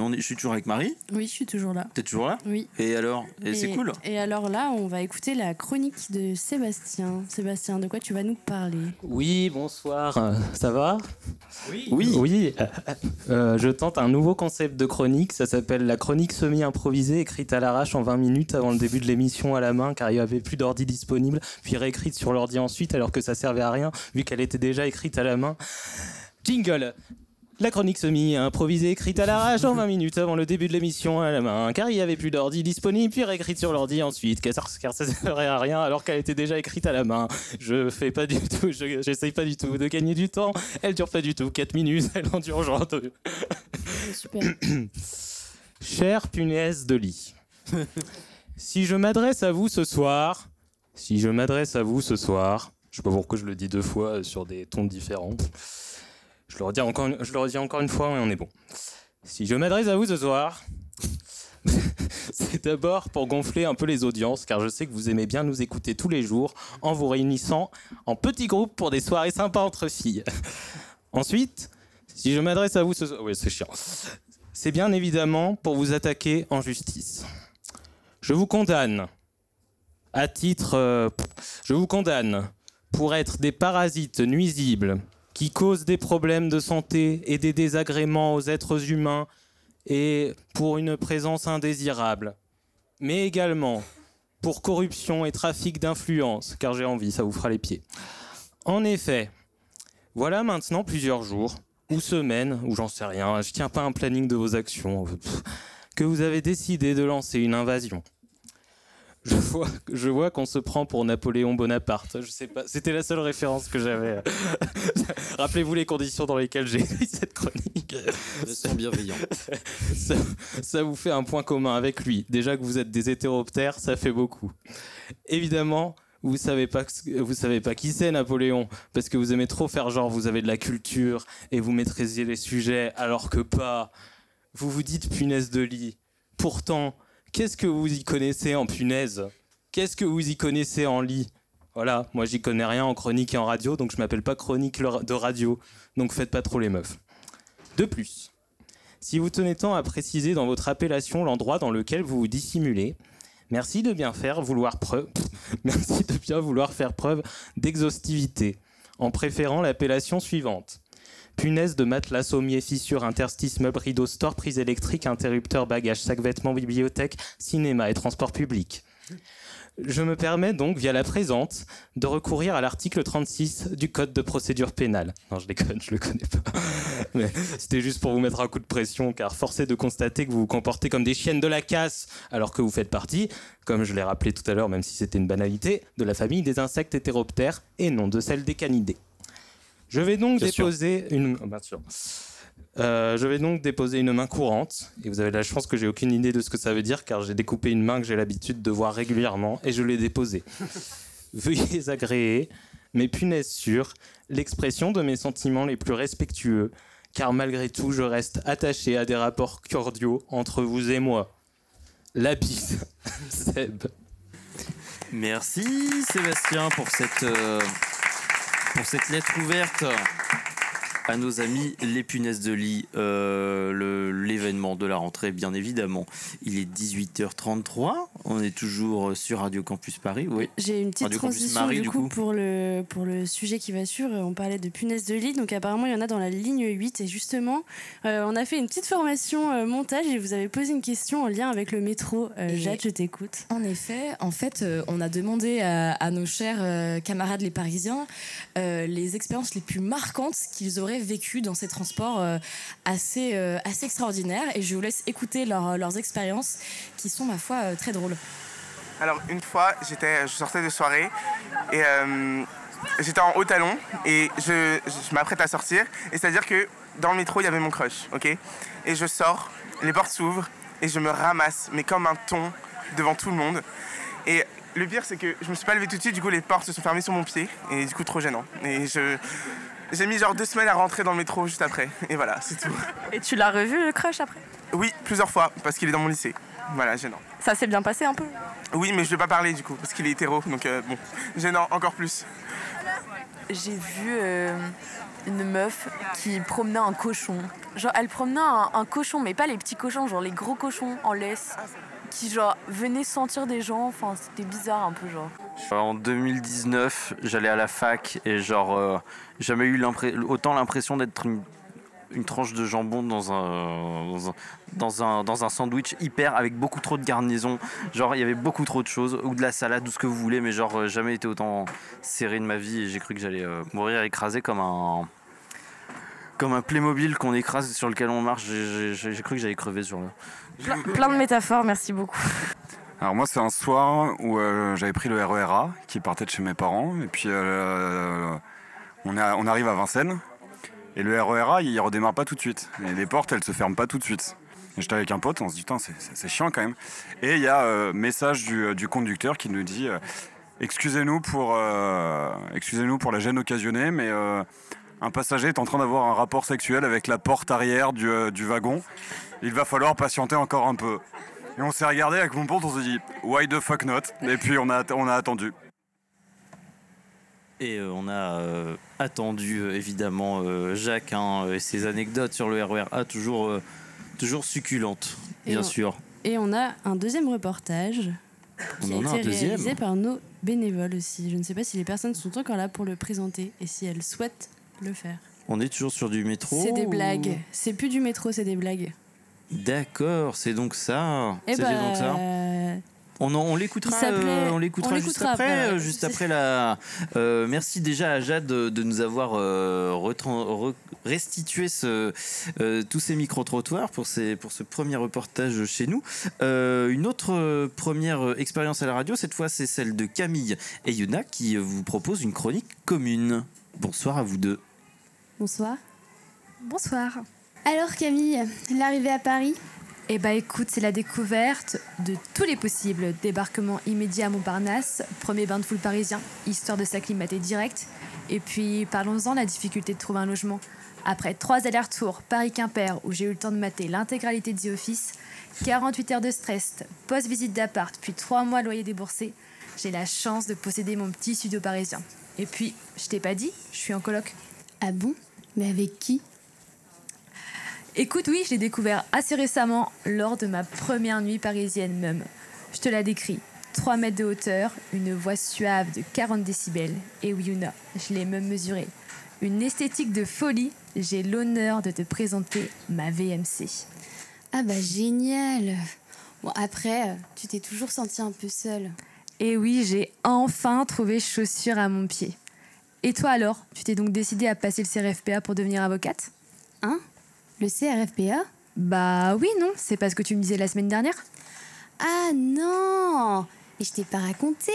On est- je suis toujours avec Marie. Oui, je suis toujours là. T'es toujours là Oui. Et alors Et c'est cool. Et alors là, on va écouter la chronique de Sébastien. Sébastien, de quoi tu vas nous parler? Oui, bonsoir. Euh, Ça va? Oui. Oui. euh, euh, je tente un nouveau concept de chronique. Ça s'appelle la chronique semi-improvisée, écrite à l'arrache en 20 minutes avant le début de l'émission à la main, car il n'y avait plus d'ordi disponible, puis réécrite sur l'ordi ensuite, alors que ça servait à rien, vu qu'elle était déjà écrite à la main. Jingle la chronique semi-improvisée écrite à l'arrache en 20 minutes avant le début de l'émission à la main, car il n'y avait plus d'ordi disponible, puis réécrite sur l'ordi ensuite, car ça, car ça servait à rien alors qu'elle était déjà écrite à la main. Je fais pas du tout, je- j'essaye pas du tout de gagner du temps, elle dure pas du tout 4 minutes, elle en dure genre deux. Super. Chère punaise de lit, si je m'adresse à vous ce soir, si je m'adresse à vous ce soir, je sais pas pourquoi je le dis deux fois euh, sur des tons différents. Je le redis encore, je encore une fois et on est bon. Si je m'adresse à vous ce soir, c'est d'abord pour gonfler un peu les audiences, car je sais que vous aimez bien nous écouter tous les jours en vous réunissant en petits groupes pour des soirées sympas entre filles. Ensuite, si je m'adresse à vous ce soir, c'est bien évidemment pour vous attaquer en justice. Je vous condamne à titre, euh, je vous condamne pour être des parasites nuisibles qui causent des problèmes de santé et des désagréments aux êtres humains et pour une présence indésirable, mais également pour corruption et trafic d'influence, car j'ai envie, ça vous fera les pieds. En effet, voilà maintenant plusieurs jours, ou semaines, ou j'en sais rien, je tiens pas un planning de vos actions, que vous avez décidé de lancer une invasion. Je vois, je vois qu'on se prend pour Napoléon Bonaparte. Je sais pas, c'était la seule référence que j'avais. Rappelez-vous les conditions dans lesquelles j'ai écrit cette chronique. Sont bienveillants. ça, ça vous fait un point commun avec lui. Déjà que vous êtes des hétéroptères, ça fait beaucoup. Évidemment, vous savez pas, vous savez pas qui c'est Napoléon, parce que vous aimez trop faire genre vous avez de la culture et vous maîtrisez les sujets, alors que pas. Vous vous dites punaise de lit. Pourtant, qu'est-ce que vous y connaissez en punaise? Qu'est-ce que vous y connaissez en lit? Voilà, moi j'y connais rien en chronique et en radio, donc je m'appelle pas chronique de radio, donc faites pas trop les meufs. De plus, si vous tenez tant à préciser dans votre appellation l'endroit dans lequel vous vous dissimulez, merci de bien faire vouloir preuve, merci de bien vouloir faire preuve d'exhaustivité, en préférant l'appellation suivante. Punaise de matelas, sommier, fissure, interstice, meuble, rideau, store, prise électrique, interrupteur, bagage, sac, vêtements, bibliothèque, cinéma et transport public. Je me permets donc, via la présente, de recourir à l'article 36 du Code de procédure pénale. Non, je déconne, je le connais pas. Mais c'était juste pour vous mettre un coup de pression, car force est de constater que vous vous comportez comme des chiennes de la casse, alors que vous faites partie, comme je l'ai rappelé tout à l'heure, même si c'était une banalité, de la famille des insectes hétéroptères et non de celle des canidés. Je vais donc Bien sûr. déposer une. Bien sûr. Euh, je vais donc déposer une main courante, et vous avez la chance que j'ai aucune idée de ce que ça veut dire, car j'ai découpé une main que j'ai l'habitude de voir régulièrement, et je l'ai déposée. Veuillez agréer, mais punaise sûre, l'expression de mes sentiments les plus respectueux, car malgré tout, je reste attaché à des rapports cordiaux entre vous et moi. La bise, Seb. Merci Sébastien pour cette, euh, pour cette lettre ouverte à nos amis les punaises de lit. Euh, L'événement de la rentrée, bien évidemment. Il est 18h33. On est toujours sur Radio Campus Paris. Oui. J'ai une petite Radio transition Marie, du, coup, coup. pour le pour le sujet qui va suivre. On parlait de punaises de lit, donc apparemment il y en a dans la ligne 8 et justement euh, on a fait une petite formation euh, montage et vous avez posé une question en lien avec le métro. Euh, Jade, je t'écoute. En effet, en fait, euh, on a demandé à, à nos chers euh, camarades les Parisiens euh, les expériences les plus marquantes qu'ils auraient vécues dans ces transports euh, assez, euh, assez extraordinaires. Et je vous laisse écouter leur- leurs expériences qui sont, ma foi, euh, très drôles. Alors une fois, je sortais de soirée et euh, j'étais en haut talon et je, je m'apprête à sortir. Et c'est-à-dire que dans le métro, il y avait mon crush, ok? Et je sors, les portes s'ouvrent et je me ramasse, mais comme un thon devant tout le monde. Et le pire, c'est que je me suis pas levé tout de suite, du coup les portes se sont fermées sur mon pied et du coup trop gênant. Et je, j'ai mis genre deux semaines à rentrer dans le métro juste après. Et voilà, c'est tout. Et tu l'as revu le crush après? Oui, plusieurs fois, parce qu'il est dans mon lycée. Voilà, gênant. Ça s'est bien passé un peu? Oui, mais je vais pas parler du coup, parce qu'il est hétéro, donc euh, bon, gênant encore plus. J'ai vu euh, une meuf qui promenait un cochon. Genre, elle promenait un, un cochon, mais pas les petits cochons, genre les gros cochons en laisse, qui genre venaient sentir des gens. Enfin, c'était bizarre un peu, genre. En 2019, j'allais à la fac et genre, euh, jamais eu autant l'impression d'être une, tranche de jambon dans un, dans un, dans un, dans un sandwich hyper avec beaucoup trop de garnison. Genre, il y avait beaucoup trop de choses, ou de la salade, ou ce que vous voulez, mais genre, euh, jamais été autant serré de ma vie et j'ai cru que j'allais euh, mourir écrasé comme un. Comme un Playmobil qu'on écrase sur lequel on marche, J'ai- cru que j'allais crever sur le. Plein, plein de métaphores, merci beaucoup. Alors moi c'est un soir où euh, j'avais pris le RERA qui partait de chez mes parents et puis euh, on, arrive à Vincennes et le RERA il redémarre pas tout de suite et les portes elles se ferment pas tout de suite. Et j'étais avec un pote, on se dit putain c'est- chiant quand même. Et il y a euh, message du, du conducteur qui nous dit euh, excusez-nous pour euh, excusez-nous pour la gêne occasionnée mais euh, un passager est en train d'avoir un rapport sexuel avec la porte arrière du, euh, du wagon. Il va falloir patienter encore un peu. Et on s'est regardé avec mon pote, on s'est dit why the fuck not? Et puis on a, on a attendu. Et euh, on a euh, attendu évidemment euh, Jacques hein, et ses anecdotes sur le RERA toujours, euh, toujours succulentes, Et bien on- sûr. Et on a un deuxième reportage qui On a a un été deuxième. réalisé par nos bénévoles aussi. Je ne sais pas si les personnes sont encore là pour le présenter et si elles souhaitent le faire. On est toujours sur du métro. C'est des ou- blagues. C'est plus du métro, c'est des blagues. D'accord, c'est donc ça. Eh C'était bah, donc ça. On, en- on l'écoutera, Il s'appelait- euh, on l'écoutera on juste après, euh, juste après la. euh, merci déjà à Jade de, de nous avoir euh, re- restitué ce, tous ces micro trottoirs pour ces, pour ce premier reportage chez nous. Une autre première expérience à la radio, cette fois c'est celle de Camille et Yuna qui vous propose une chronique commune. Bonsoir à vous deux. Bonsoir. Bonsoir. Alors Camille, l'arrivée à Paris? Eh bah écoute, c'est la découverte de tous les possibles. Débarquement immédiat à Montparnasse, premier bain de foule parisien, histoire de s'acclimater direct. Et puis parlons-en, la difficulté de trouver un logement. Après trois allers-retours Paris-Quimper, où j'ai eu le temps de mater l'intégralité de The Office, 48 heures de stress, post-visite d'appart, puis trois mois de loyer déboursé, j'ai la chance de posséder mon petit studio parisien. Et puis, je t'ai pas dit, je suis en coloc. Ah bon? Mais avec qui? Écoute, oui, je l'ai découvert assez récemment lors de ma première nuit parisienne même. Je te la décris. 3 mètres de hauteur, une voix suave de 40 décibels. Et oui, Yuna, je l'ai même mesuré. Une esthétique de folie, j'ai l'honneur de te présenter ma VMC. Ah bah génial Bon après, euh, tu t'es toujours sentie un peu seule. Et oui, j'ai enfin trouvé chaussure à mon pied. Et toi alors, tu t'es donc décidée à passer le CRFPA pour devenir avocate? Hein? Le CRFPA Bah oui, non, c'est pas ce que tu me disais la semaine dernière. Ah non! Et je t'ai pas raconté.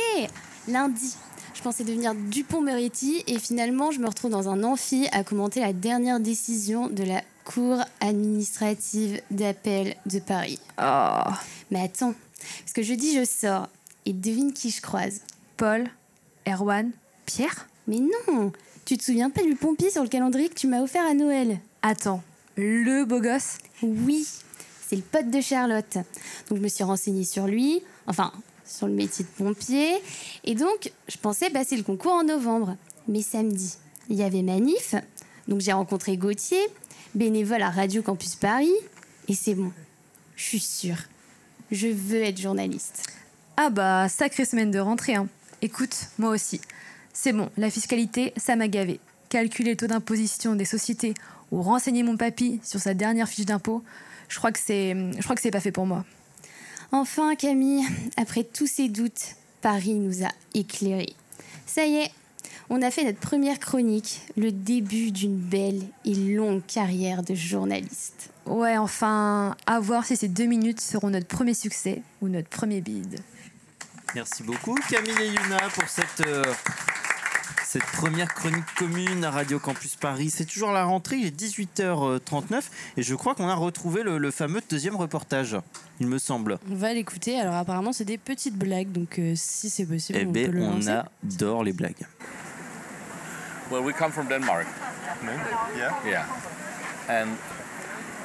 Lundi, je pensais devenir Dupont-Moretti et finalement je me retrouve dans un amphi à commenter la dernière décision de la Cour administrative d'appel de Paris. Oh. Mais attends, parce que jeudi je sors. Et devine qui je croise? Paul, Erwan, Pierre? Mais non Tu te souviens pas du pompier sur le calendrier que tu m'as offert à Noël? Attends, le beau gosse? Oui, c'est le pote de Charlotte. Donc je me suis renseignée sur lui, enfin sur le métier de pompier, et donc je pensais passer le concours en novembre. Mais samedi, il y avait manif, donc j'ai rencontré Gauthier, bénévole à Radio Campus Paris, et c'est bon, je suis sûre, je veux être journaliste. Ah bah, sacrée semaine de rentrée. Hein. Écoute, moi aussi. C'est bon, la fiscalité, ça m'a gavé. Calculer le taux d'imposition des sociétés ou renseigner mon papy sur sa dernière fiche d'impôt, je crois que c'est, je crois que c'est pas fait pour moi. Enfin, Camille, après tous ces doutes, Paris nous a éclairés. Ça y est, on a fait notre première chronique, le début d'une belle et longue carrière de journaliste. Ouais, enfin, à voir si ces deux minutes seront notre premier succès ou notre premier bide. Merci beaucoup Camille et Yuna pour cette, euh, cette première chronique commune à Radio Campus Paris. C'est toujours la rentrée, il est 18h39 et je crois qu'on a retrouvé le, le fameux deuxième reportage, il me semble. On va l'écouter. Alors apparemment c'est des petites blagues, donc euh, si c'est possible, Eh on bien, peut le on lancer. adore les blagues. Well, we come from Denmark. Yeah? Yeah. And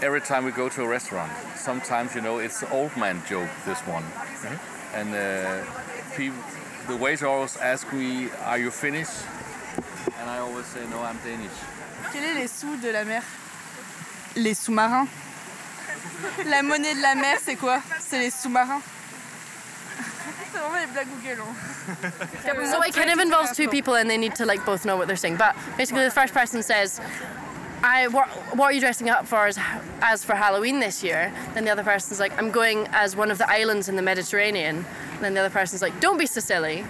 every time we go to a restaurant, sometimes, you know, it's the old man joke, this one. And uh, people, the waiter always ask me, Are you Finnish? And I always say, No, I'm Danish. Quels sont les sous de la mer Les sous-marins. La monnaie de la mer, c'est quoi C'est les sous-marins. c'est vraiment les blagues Google. hein. So it kind of involves two people and they need to like both know what they're saying. But basically, the first person says, "I what, what are you dressing up for as, as for Halloween this year?" Then the other person's like, "I'm going as one of the islands in the Mediterranean." And then the other person's like, "Don't be so silly."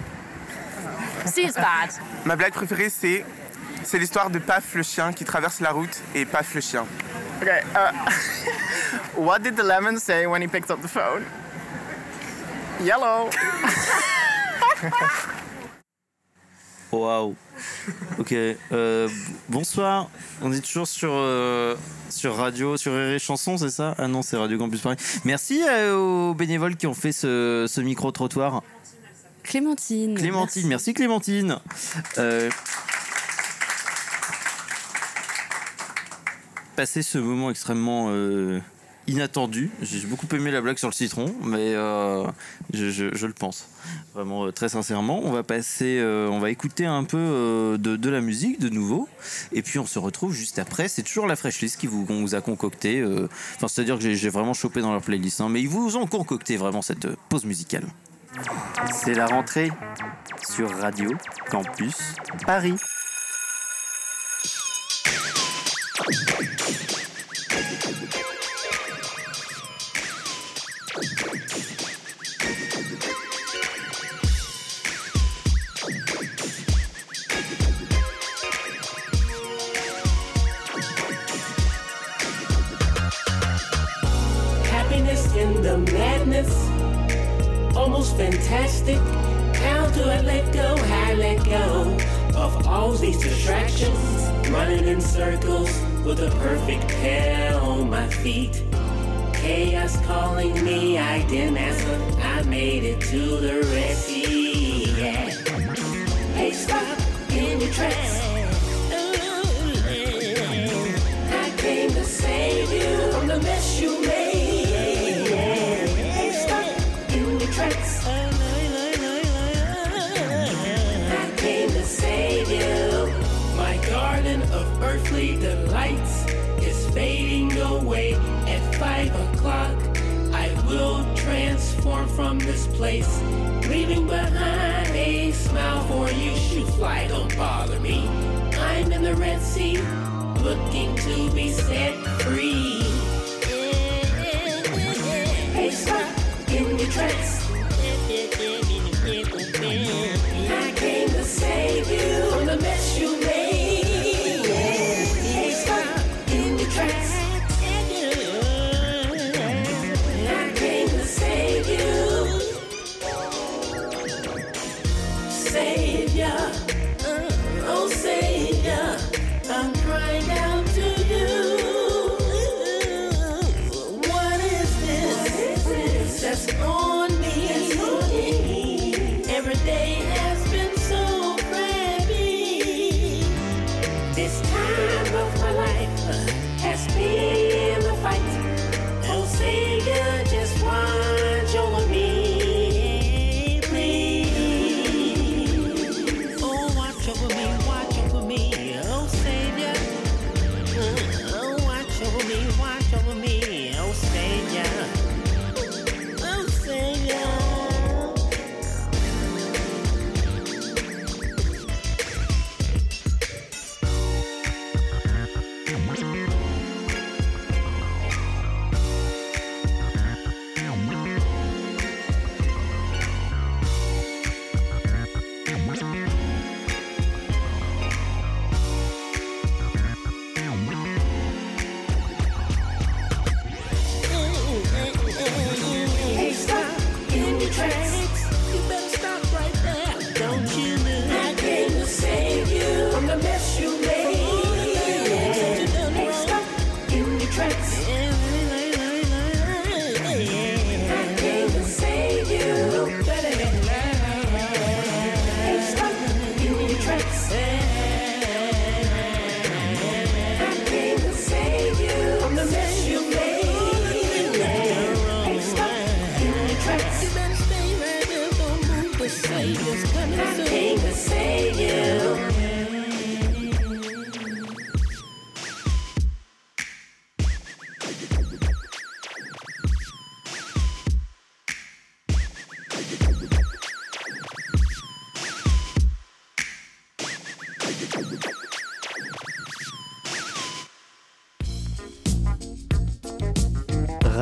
See, it's bad. Ma blague préférée, c'est c'est l'histoire de Paf le chien qui traverse la route et Paf le chien. Okay, uh, what did the lemon say when he picked up the phone? Yellow. Waouh. Ok. euh, bonsoir. On est toujours sur euh, sur radio, sur Rire et Chanson, c'est ça? Ah non, c'est Radio Campus Paris. Merci euh, aux bénévoles qui ont fait ce, ce micro trottoir. Clémentine. Clémentine, merci, Clémentine. Euh, passer ce moment extrêmement euh, inattendu. J'ai beaucoup aimé la blague sur le citron, mais euh, je, je- je le pense vraiment euh, très sincèrement. On va passer, euh, on va écouter un peu euh, de, de la musique de nouveau, et puis on se retrouve juste après. C'est toujours la fresh list qui vous, a concocté. Enfin, c'est-à-dire que j'ai- vraiment chopé dans leur playlist, hein, mais ils vous ont concocté vraiment cette pause musicale. C'est la rentrée sur Radio Campus Paris.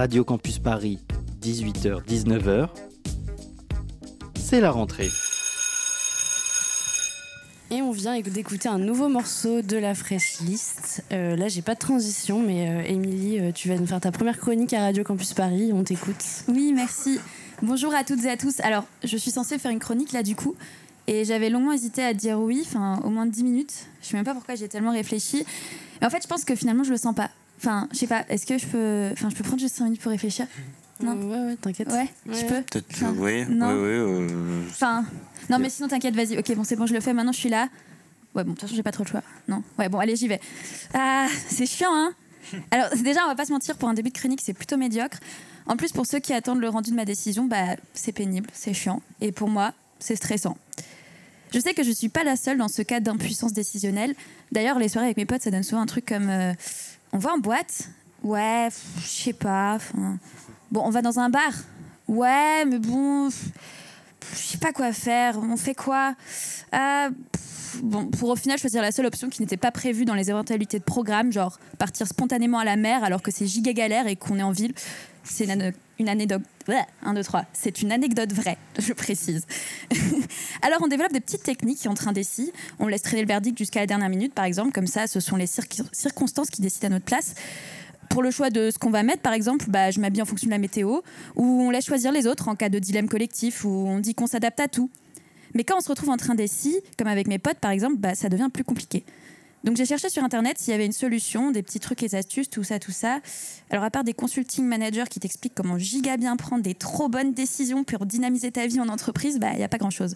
Radio Campus Paris, 18h, 19h. C'est la rentrée. Et on vient d'écouter un nouveau morceau de la Fresh List. Euh, là, j'ai pas de transition, mais euh, Émilie, euh, tu vas nous faire ta première chronique à Radio Campus Paris. On t'écoute. Oui, merci. Bonjour à toutes et à tous. Alors, je suis censée faire une chronique là du coup. Et j'avais longuement hésité à dire oui, enfin au moins 10 minutes. Je sais même pas pourquoi j'ai tellement réfléchi. Mais en fait, je pense que finalement, je le sens pas. Enfin, je sais pas, est-ce que je peux. Enfin, je peux prendre juste 5 minutes pour réfléchir Non Ouais, ouais, t'inquiète. Ouais, je peux Peut-être Enfin, oui, oui, non. oui. euh, Enfin, non, mais sinon, t'inquiète, vas-y. Ok, bon, c'est bon, je le fais. Maintenant, je suis là. Ouais, bon, de toute façon, j'ai pas trop le choix. Non. Ouais, bon, allez, j'y vais. Ah, c'est chiant, hein Alors, déjà, on va pas se mentir, pour un début de chronique, c'est plutôt médiocre. En plus, pour ceux qui attendent le rendu de ma décision, bah, c'est pénible, c'est chiant. Et pour moi, c'est stressant. Je sais que je suis pas la seule dans ce cas d'impuissance décisionnelle. D'ailleurs, les soirées avec mes potes, ça donne souvent un truc comme euh, on va en boîte? Ouais, je sais pas. Bon, on va dans un bar? Ouais, mais bon, je sais pas quoi faire. On fait quoi? Pff, Bon, pour au final choisir la seule option qui n'était pas prévue dans les éventualités de programme, genre partir spontanément à la mer alors que c'est giga galère et qu'on est en ville. C'est une, ane- une anecdote. Ouais, 1, 2, 3. C'est une anecdote vraie, je précise. Alors, on développe des petites techniques entre indécis. On laisse traîner le verdict jusqu'à la dernière minute, par exemple. Comme ça, ce sont les circ- circonstances qui décident à notre place. Pour le choix de ce qu'on va mettre, par exemple, bah, je m'habille en fonction de la météo, ou on laisse choisir les autres en cas de dilemme collectif, ou on dit qu'on s'adapte à tout. Mais quand on se retrouve entre indécis, comme avec mes potes par exemple, bah, ça devient plus compliqué. Donc j'ai cherché sur internet s'il y avait une solution, des petits trucs et astuces, tout ça, tout ça. Alors à part des consulting managers qui t'expliquent comment giga bien prendre des trop bonnes décisions pour dynamiser ta vie en entreprise, bah il y a pas grand chose.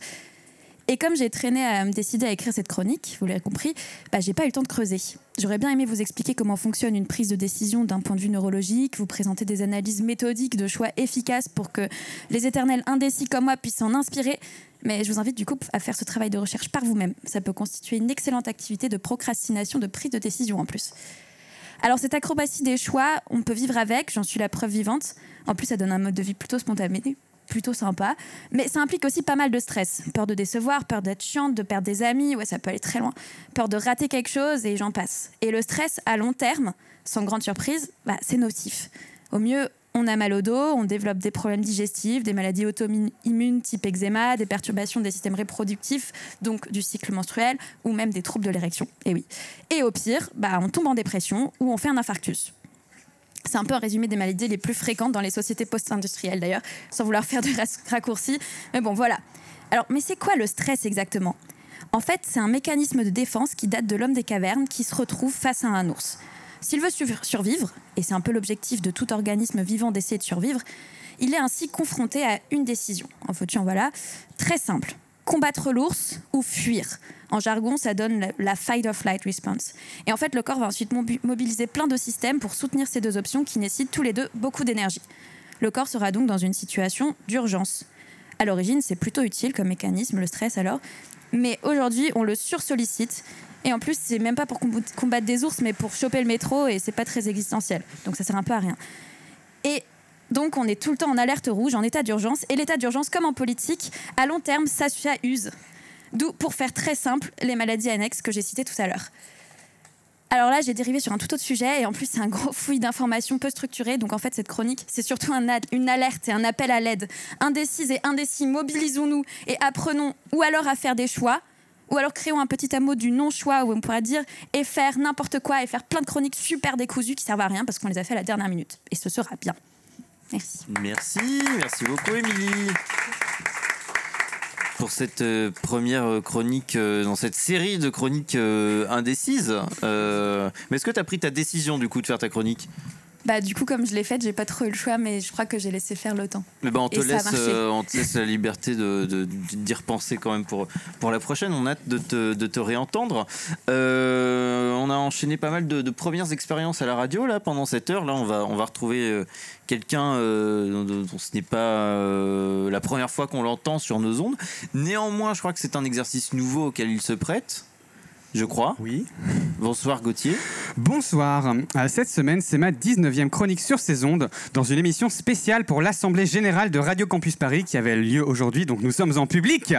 Et comme j'ai traîné à me décider à écrire cette chronique, vous l'avez compris, bah, j'ai pas eu le temps de creuser. J'aurais bien aimé vous expliquer comment fonctionne une prise de décision d'un point de vue neurologique, vous présenter des analyses méthodiques de choix efficaces pour que les éternels indécis comme moi puissent s'en inspirer. Mais je vous invite du coup à faire ce travail de recherche par vous-même. Ça peut constituer une excellente activité de procrastination, de prise de décision en plus. Alors cette acrobatie des choix, on peut vivre avec, j'en suis la preuve vivante. En plus, ça donne un mode de vie plutôt spontané, plutôt sympa. Mais ça implique aussi pas mal de stress. Peur de décevoir, peur d'être chiante, de perdre des amis, ouais, ça peut aller très loin. Peur de rater quelque chose et j'en passe. Et le stress à long terme, sans grande surprise, bah, c'est nocif. Au mieux, on a mal au dos, on développe des problèmes digestifs, des maladies auto-immunes type eczéma, des perturbations des systèmes reproductifs, donc du cycle menstruel, ou même des troubles de l'érection. Et oui. Et au pire, bah, on tombe en dépression ou on fait un infarctus. C'est un peu un résumé des maladies les plus fréquentes dans les sociétés post-industrielles d'ailleurs, sans vouloir faire de rac- raccourcis. Mais bon, voilà. Alors, mais c'est quoi le stress exactement? En fait, c'est un mécanisme de défense qui date de l'homme des cavernes qui se retrouve face à un ours. S'il veut sur- survivre, et c'est un peu l'objectif de tout organisme vivant d'essayer de survivre, il est ainsi confronté à une décision. En faut en voilà, très simple. Combattre l'ours ou fuir. En jargon, ça donne la, fight or flight response. Et en fait, le corps va ensuite mobi- mobiliser plein de systèmes pour soutenir ces deux options qui nécessitent tous les deux beaucoup d'énergie. Le corps sera donc dans une situation d'urgence. À l'origine, c'est plutôt utile comme mécanisme, le stress alors. Mais aujourd'hui, on le sursollicite. Et en plus, c'est même pas pour comb- combattre des ours, mais pour choper le métro, et c'est pas très existentiel. Donc ça sert un peu à rien. Et donc, on est tout le temps en alerte rouge, en état d'urgence. Et l'état d'urgence, comme en politique, à long terme, ça, ça use. D'où, pour faire très simple, les maladies annexes que j'ai citées tout à l'heure. Alors là, j'ai dérivé sur un tout autre sujet et en plus, c'est un gros fouillis d'informations peu structurées. Donc en fait, cette chronique, c'est surtout une alerte et un appel à l'aide. Indécises et indécis, mobilisons-nous et apprenons ou alors à faire des choix ou alors créons un petit hameau du non-choix où on pourra dire et faire n'importe quoi et faire plein de chroniques super décousues qui servent à rien parce qu'on les a fait à la dernière minute. Et ce sera bien. Merci. Merci, merci beaucoup Émilie. Pour cette euh, première euh, chronique, euh, dans cette série de chroniques indécises. Mais est-ce que tu as pris ta décision du coup de faire ta chronique? Bah du coup comme je l'ai faite, j'ai pas trop eu le choix, mais je crois que j'ai laissé faire le temps. Mais ben, on, te laisse, euh, on te laisse la liberté de, de- d'y repenser quand même pour, pour la prochaine. On a hâte de te, de te réentendre. Euh, on a enchaîné pas mal de, de premières expériences à la radio là pendant cette heure. Là, on va, on va retrouver euh, quelqu'un euh, dont, ce n'est pas la première fois qu'on l'entend sur nos ondes. Néanmoins, je crois que c'est un exercice nouveau auquel il se prête. Je crois. Oui. Bonsoir Gauthier. Bonsoir. Euh, Cette semaine, c'est ma 19e chronique sur ces ondes dans une émission spéciale pour l'Assemblée Générale de Radio Campus Paris qui avait lieu aujourd'hui. Donc nous sommes en public.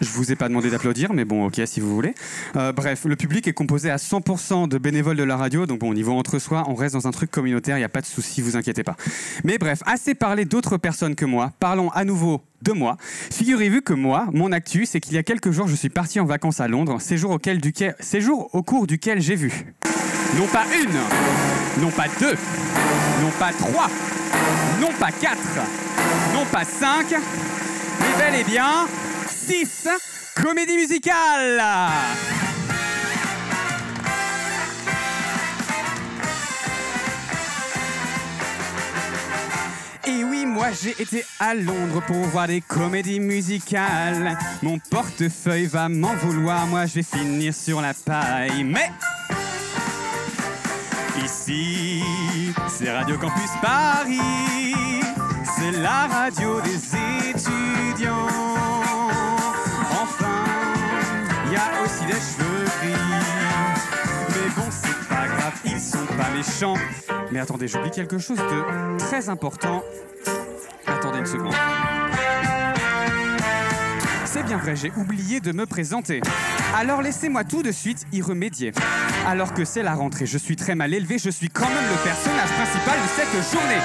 Je vous ai pas demandé d'applaudir, mais bon, ok, si vous voulez. Euh, bref, le public est composé à 100% de bénévoles de la radio, donc bon, au niveau entre soi, on reste dans un truc communautaire, il n'y a pas de souci, vous inquiétez pas. Mais bref, assez parlé d'autres personnes que moi, parlons à nouveau de moi. Figurez-vous que moi, mon actu, c'est qu'il y a quelques jours, je suis parti en vacances à Londres, séjour, auquel, duquel, séjour au cours duquel j'ai vu non pas une, non pas deux, non pas trois, non pas quatre, non pas cinq, mais bel et bien six comédies musicales. Et oui, moi j'ai été à Londres pour voir des comédies musicales. Mon portefeuille va m'en vouloir, moi je vais finir sur la paille. Mais ici, c'est Radio Campus Paris, c'est la radio des étudiants. Aussi des cheveux gris. Mais bon, c'est pas grave, ils sont pas méchants. Mais attendez, j'oublie quelque chose de très important. Attendez une seconde. C'est bien vrai, j'ai oublié de me présenter. Alors laissez-moi tout de suite y remédier. Alors que c'est la rentrée, je suis très mal élevé, je suis quand même le personnage principal de cette journée.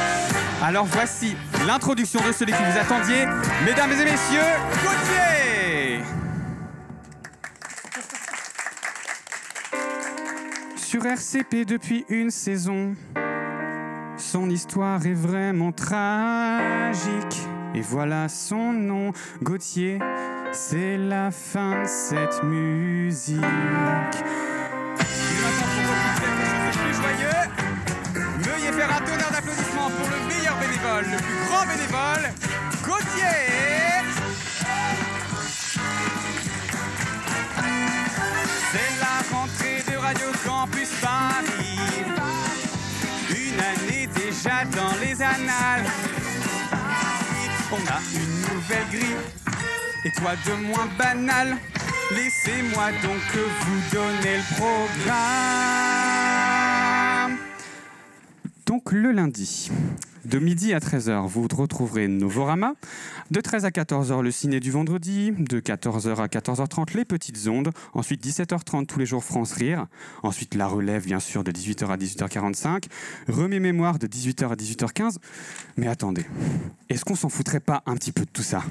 Alors voici l'introduction de celui que vous attendiez, mesdames et messieurs, Gauthier Sur RCP depuis une saison, son histoire est vraiment tragique. Et voilà son nom, Gauthier, c'est la fin de cette musique. Dans les annales. On a une nouvelle grille. Et quoi de moins banal Laissez-moi donc vous donner le programme. Donc le lundi, de midi à 13h, vous retrouverez Novorama. De 13 à 14h, le ciné du vendredi. De 14h à 14h30, les petites ondes. Ensuite, 17h30, tous les jours France Rire. Ensuite, la relève, bien sûr, de 18h à 18h45. Remets mémoire de 18h à 18h15. Mais attendez, est-ce qu'on s'en foutrait pas un petit peu de tout ça?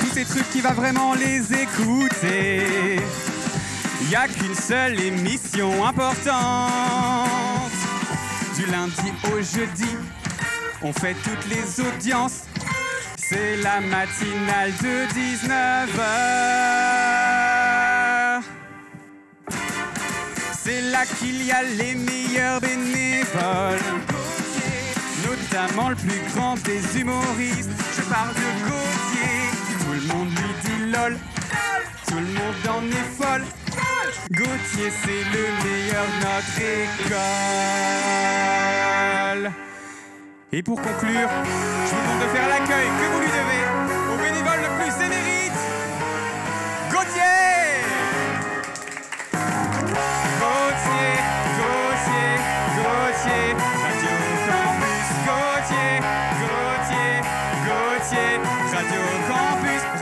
Tous ces trucs qui va vraiment les écouter. Y a qu'une seule émission importante. Du lundi au jeudi, on fait toutes les audiences. C'est la matinale de 19h. C'est là qu'il y a les meilleurs bénévoles. Notamment le plus grand des humoristes. Je parle de Gauthier. Tout le monde lui dit lol. Tout le monde en est folle. Gauthier, c'est le meilleur de notre école. Et pour conclure, je vous demande de faire l'accueil que vous lui devez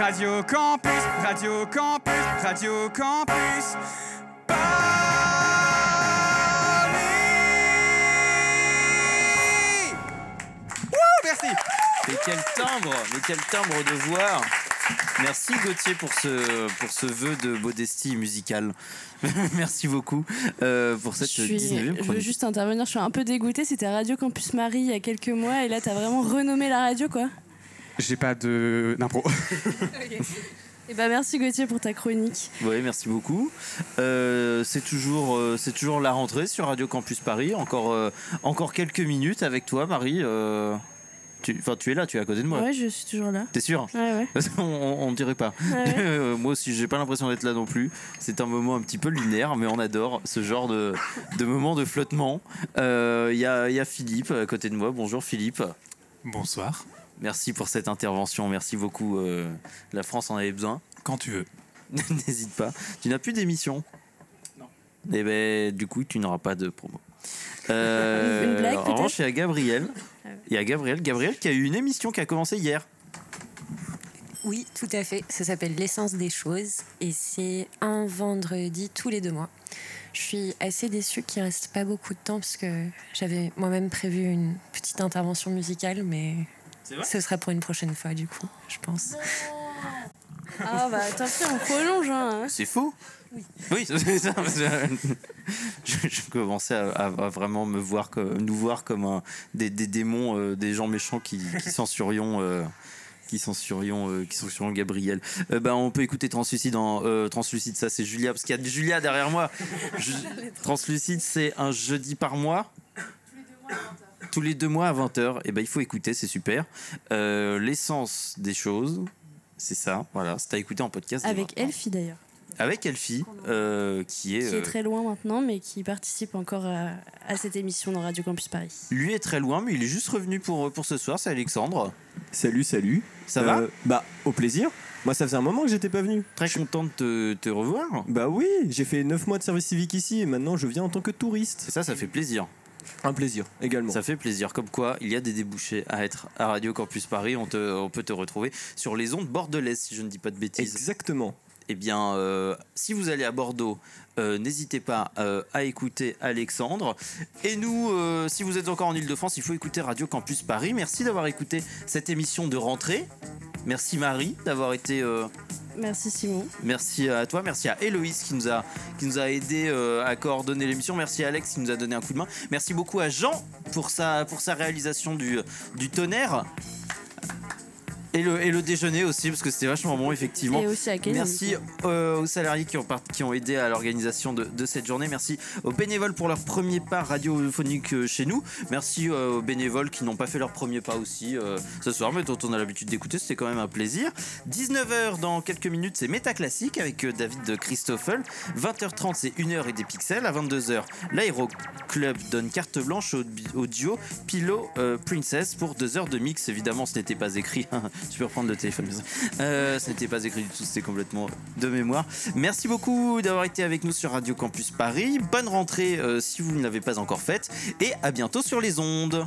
Radio Campus, Radio Campus, Radio Campus. Wouh, merci Mais quel timbre, mais quel timbre de voix. Merci Gauthier pour ce, pour ce vœu de modestie musicale. Merci beaucoup euh, pour cette Je, suis- 19e je veux juste intervenir, je suis un peu dégoûtée. C'était Radio Campus Marie il y a quelques mois et là t'as vraiment renommé la radio quoi. J'ai pas de d'impro. Et bah merci Gauthier pour ta chronique. Oui, merci beaucoup. Euh, c'est toujours, euh, c'est toujours la rentrée sur Radio Campus Paris. Encore, euh, encore quelques minutes avec toi, Marie. Euh, tu, enfin, tu es là, tu es à côté de moi. Ouais, je suis toujours là. T'es sûr Ouais, ouais. On ne dirait pas. Ouais, ouais. Moi aussi, j'ai pas l'impression d'être là non plus. C'est un moment un petit peu lunaire, mais on adore ce genre de, de moment de flottement. Euh, Il y, a, il y a Philippe à côté de moi. Bonjour Philippe. Bonsoir. Merci pour cette intervention. Merci beaucoup. euh, la France en avait besoin. Quand tu veux. N'hésite pas. Tu n'as plus d'émission Non. Et ben, du coup, tu n'auras pas de promo. Euh, Une blague, En revanche, il y a Gabriel. Il y a Gabriel. Gabriel qui a eu une émission qui a commencé hier. Oui, tout à fait. Ça s'appelle L'essence des choses et c'est un vendredi tous les deux mois. Je suis assez déçue qu'il reste pas beaucoup de temps parce que j'avais moi-même prévu une petite intervention musicale, mais ce sera pour une prochaine fois du coup, je pense. Ah bah tant pis, on prolonge. Hein. C'est faux Oui, c'est ça. Je, je commençais à, à- à vraiment me voir comme, nous voir comme un- des, des démons, euh, des gens méchants qui, qui censurions. euh, qui censurions, euh, qui censurions Gabriel. Euh, ben, on peut écouter Translucide en euh, Translucide, ça c'est Julia, parce qu'il y a Julia derrière moi. Je- Translucide, c'est un jeudi par mois. Tous les deux mois à 20h, et ben il faut écouter, c'est super. Euh, L'essence des choses, c'est ça, voilà. C'est à écouter en podcast. Avec Elfie d'ailleurs, Avec Elfie, euh, qui est. qui est euh, très loin maintenant, mais qui participe encore à, à cette émission dans Radio Campus Paris. Lui est très loin, mais il est juste revenu pour, pour ce soir, c'est Alexandre. Salut, salut. Ça va Bah, au plaisir. Moi, ça faisait un moment que j'étais pas venu. Très content de te, te revoir. Bah oui, j'ai fait 9 mois de service civique ici et maintenant je viens en tant que touriste. Et ça, ça fait plaisir. Un plaisir, également. Ça fait plaisir. Comme quoi, il y a des débouchés à être à Radio Campus Paris. On, te, on peut te retrouver sur les ondes bordelaises, si je ne dis pas de bêtises. Exactement. Eh bien, euh, si vous allez à Bordeaux, euh, n'hésitez pas euh, à écouter Alexandre. Et nous, si vous êtes encore en Ile-de-France, il faut écouter Radio Campus Paris. Merci d'avoir écouté cette émission de rentrée. Merci Marie d'avoir été. Merci Simon. Merci à toi, merci à Héloïse qui nous a, qui nous a aidé euh, à coordonner l'émission. Merci à Alex qui nous a donné un coup de main. Merci beaucoup à Jean pour sa, pour sa réalisation du, du tonnerre. Et le, et le déjeuner aussi, parce que c'était vachement bon, effectivement. Et aussi à. Merci euh, aux salariés qui ont, part- qui ont aidé à l'organisation de, de cette journée. Merci aux bénévoles pour leur premier pas radiophonique euh, chez nous. Merci euh, aux bénévoles qui n'ont pas fait leur premier pas aussi euh, ce soir, mais dont on a l'habitude d'écouter. C'était quand même un plaisir. 19h dans quelques minutes, c'est Méta Classique avec David Christoffel. 20h30, c'est 1h et des pixels. À 22h, l'Aéro Club donne carte blanche au, au duo Pilo euh, Princess pour 2 heures de mix. Évidemment, ce n'était pas écrit. Tu peux reprendre le téléphone. Euh, ça n'était pas écrit du tout, c'était complètement de mémoire. Merci beaucoup d'avoir été avec nous sur Radio Campus Paris. Bonne rentrée euh, si vous ne l'avez pas encore faite. Et à bientôt sur les ondes.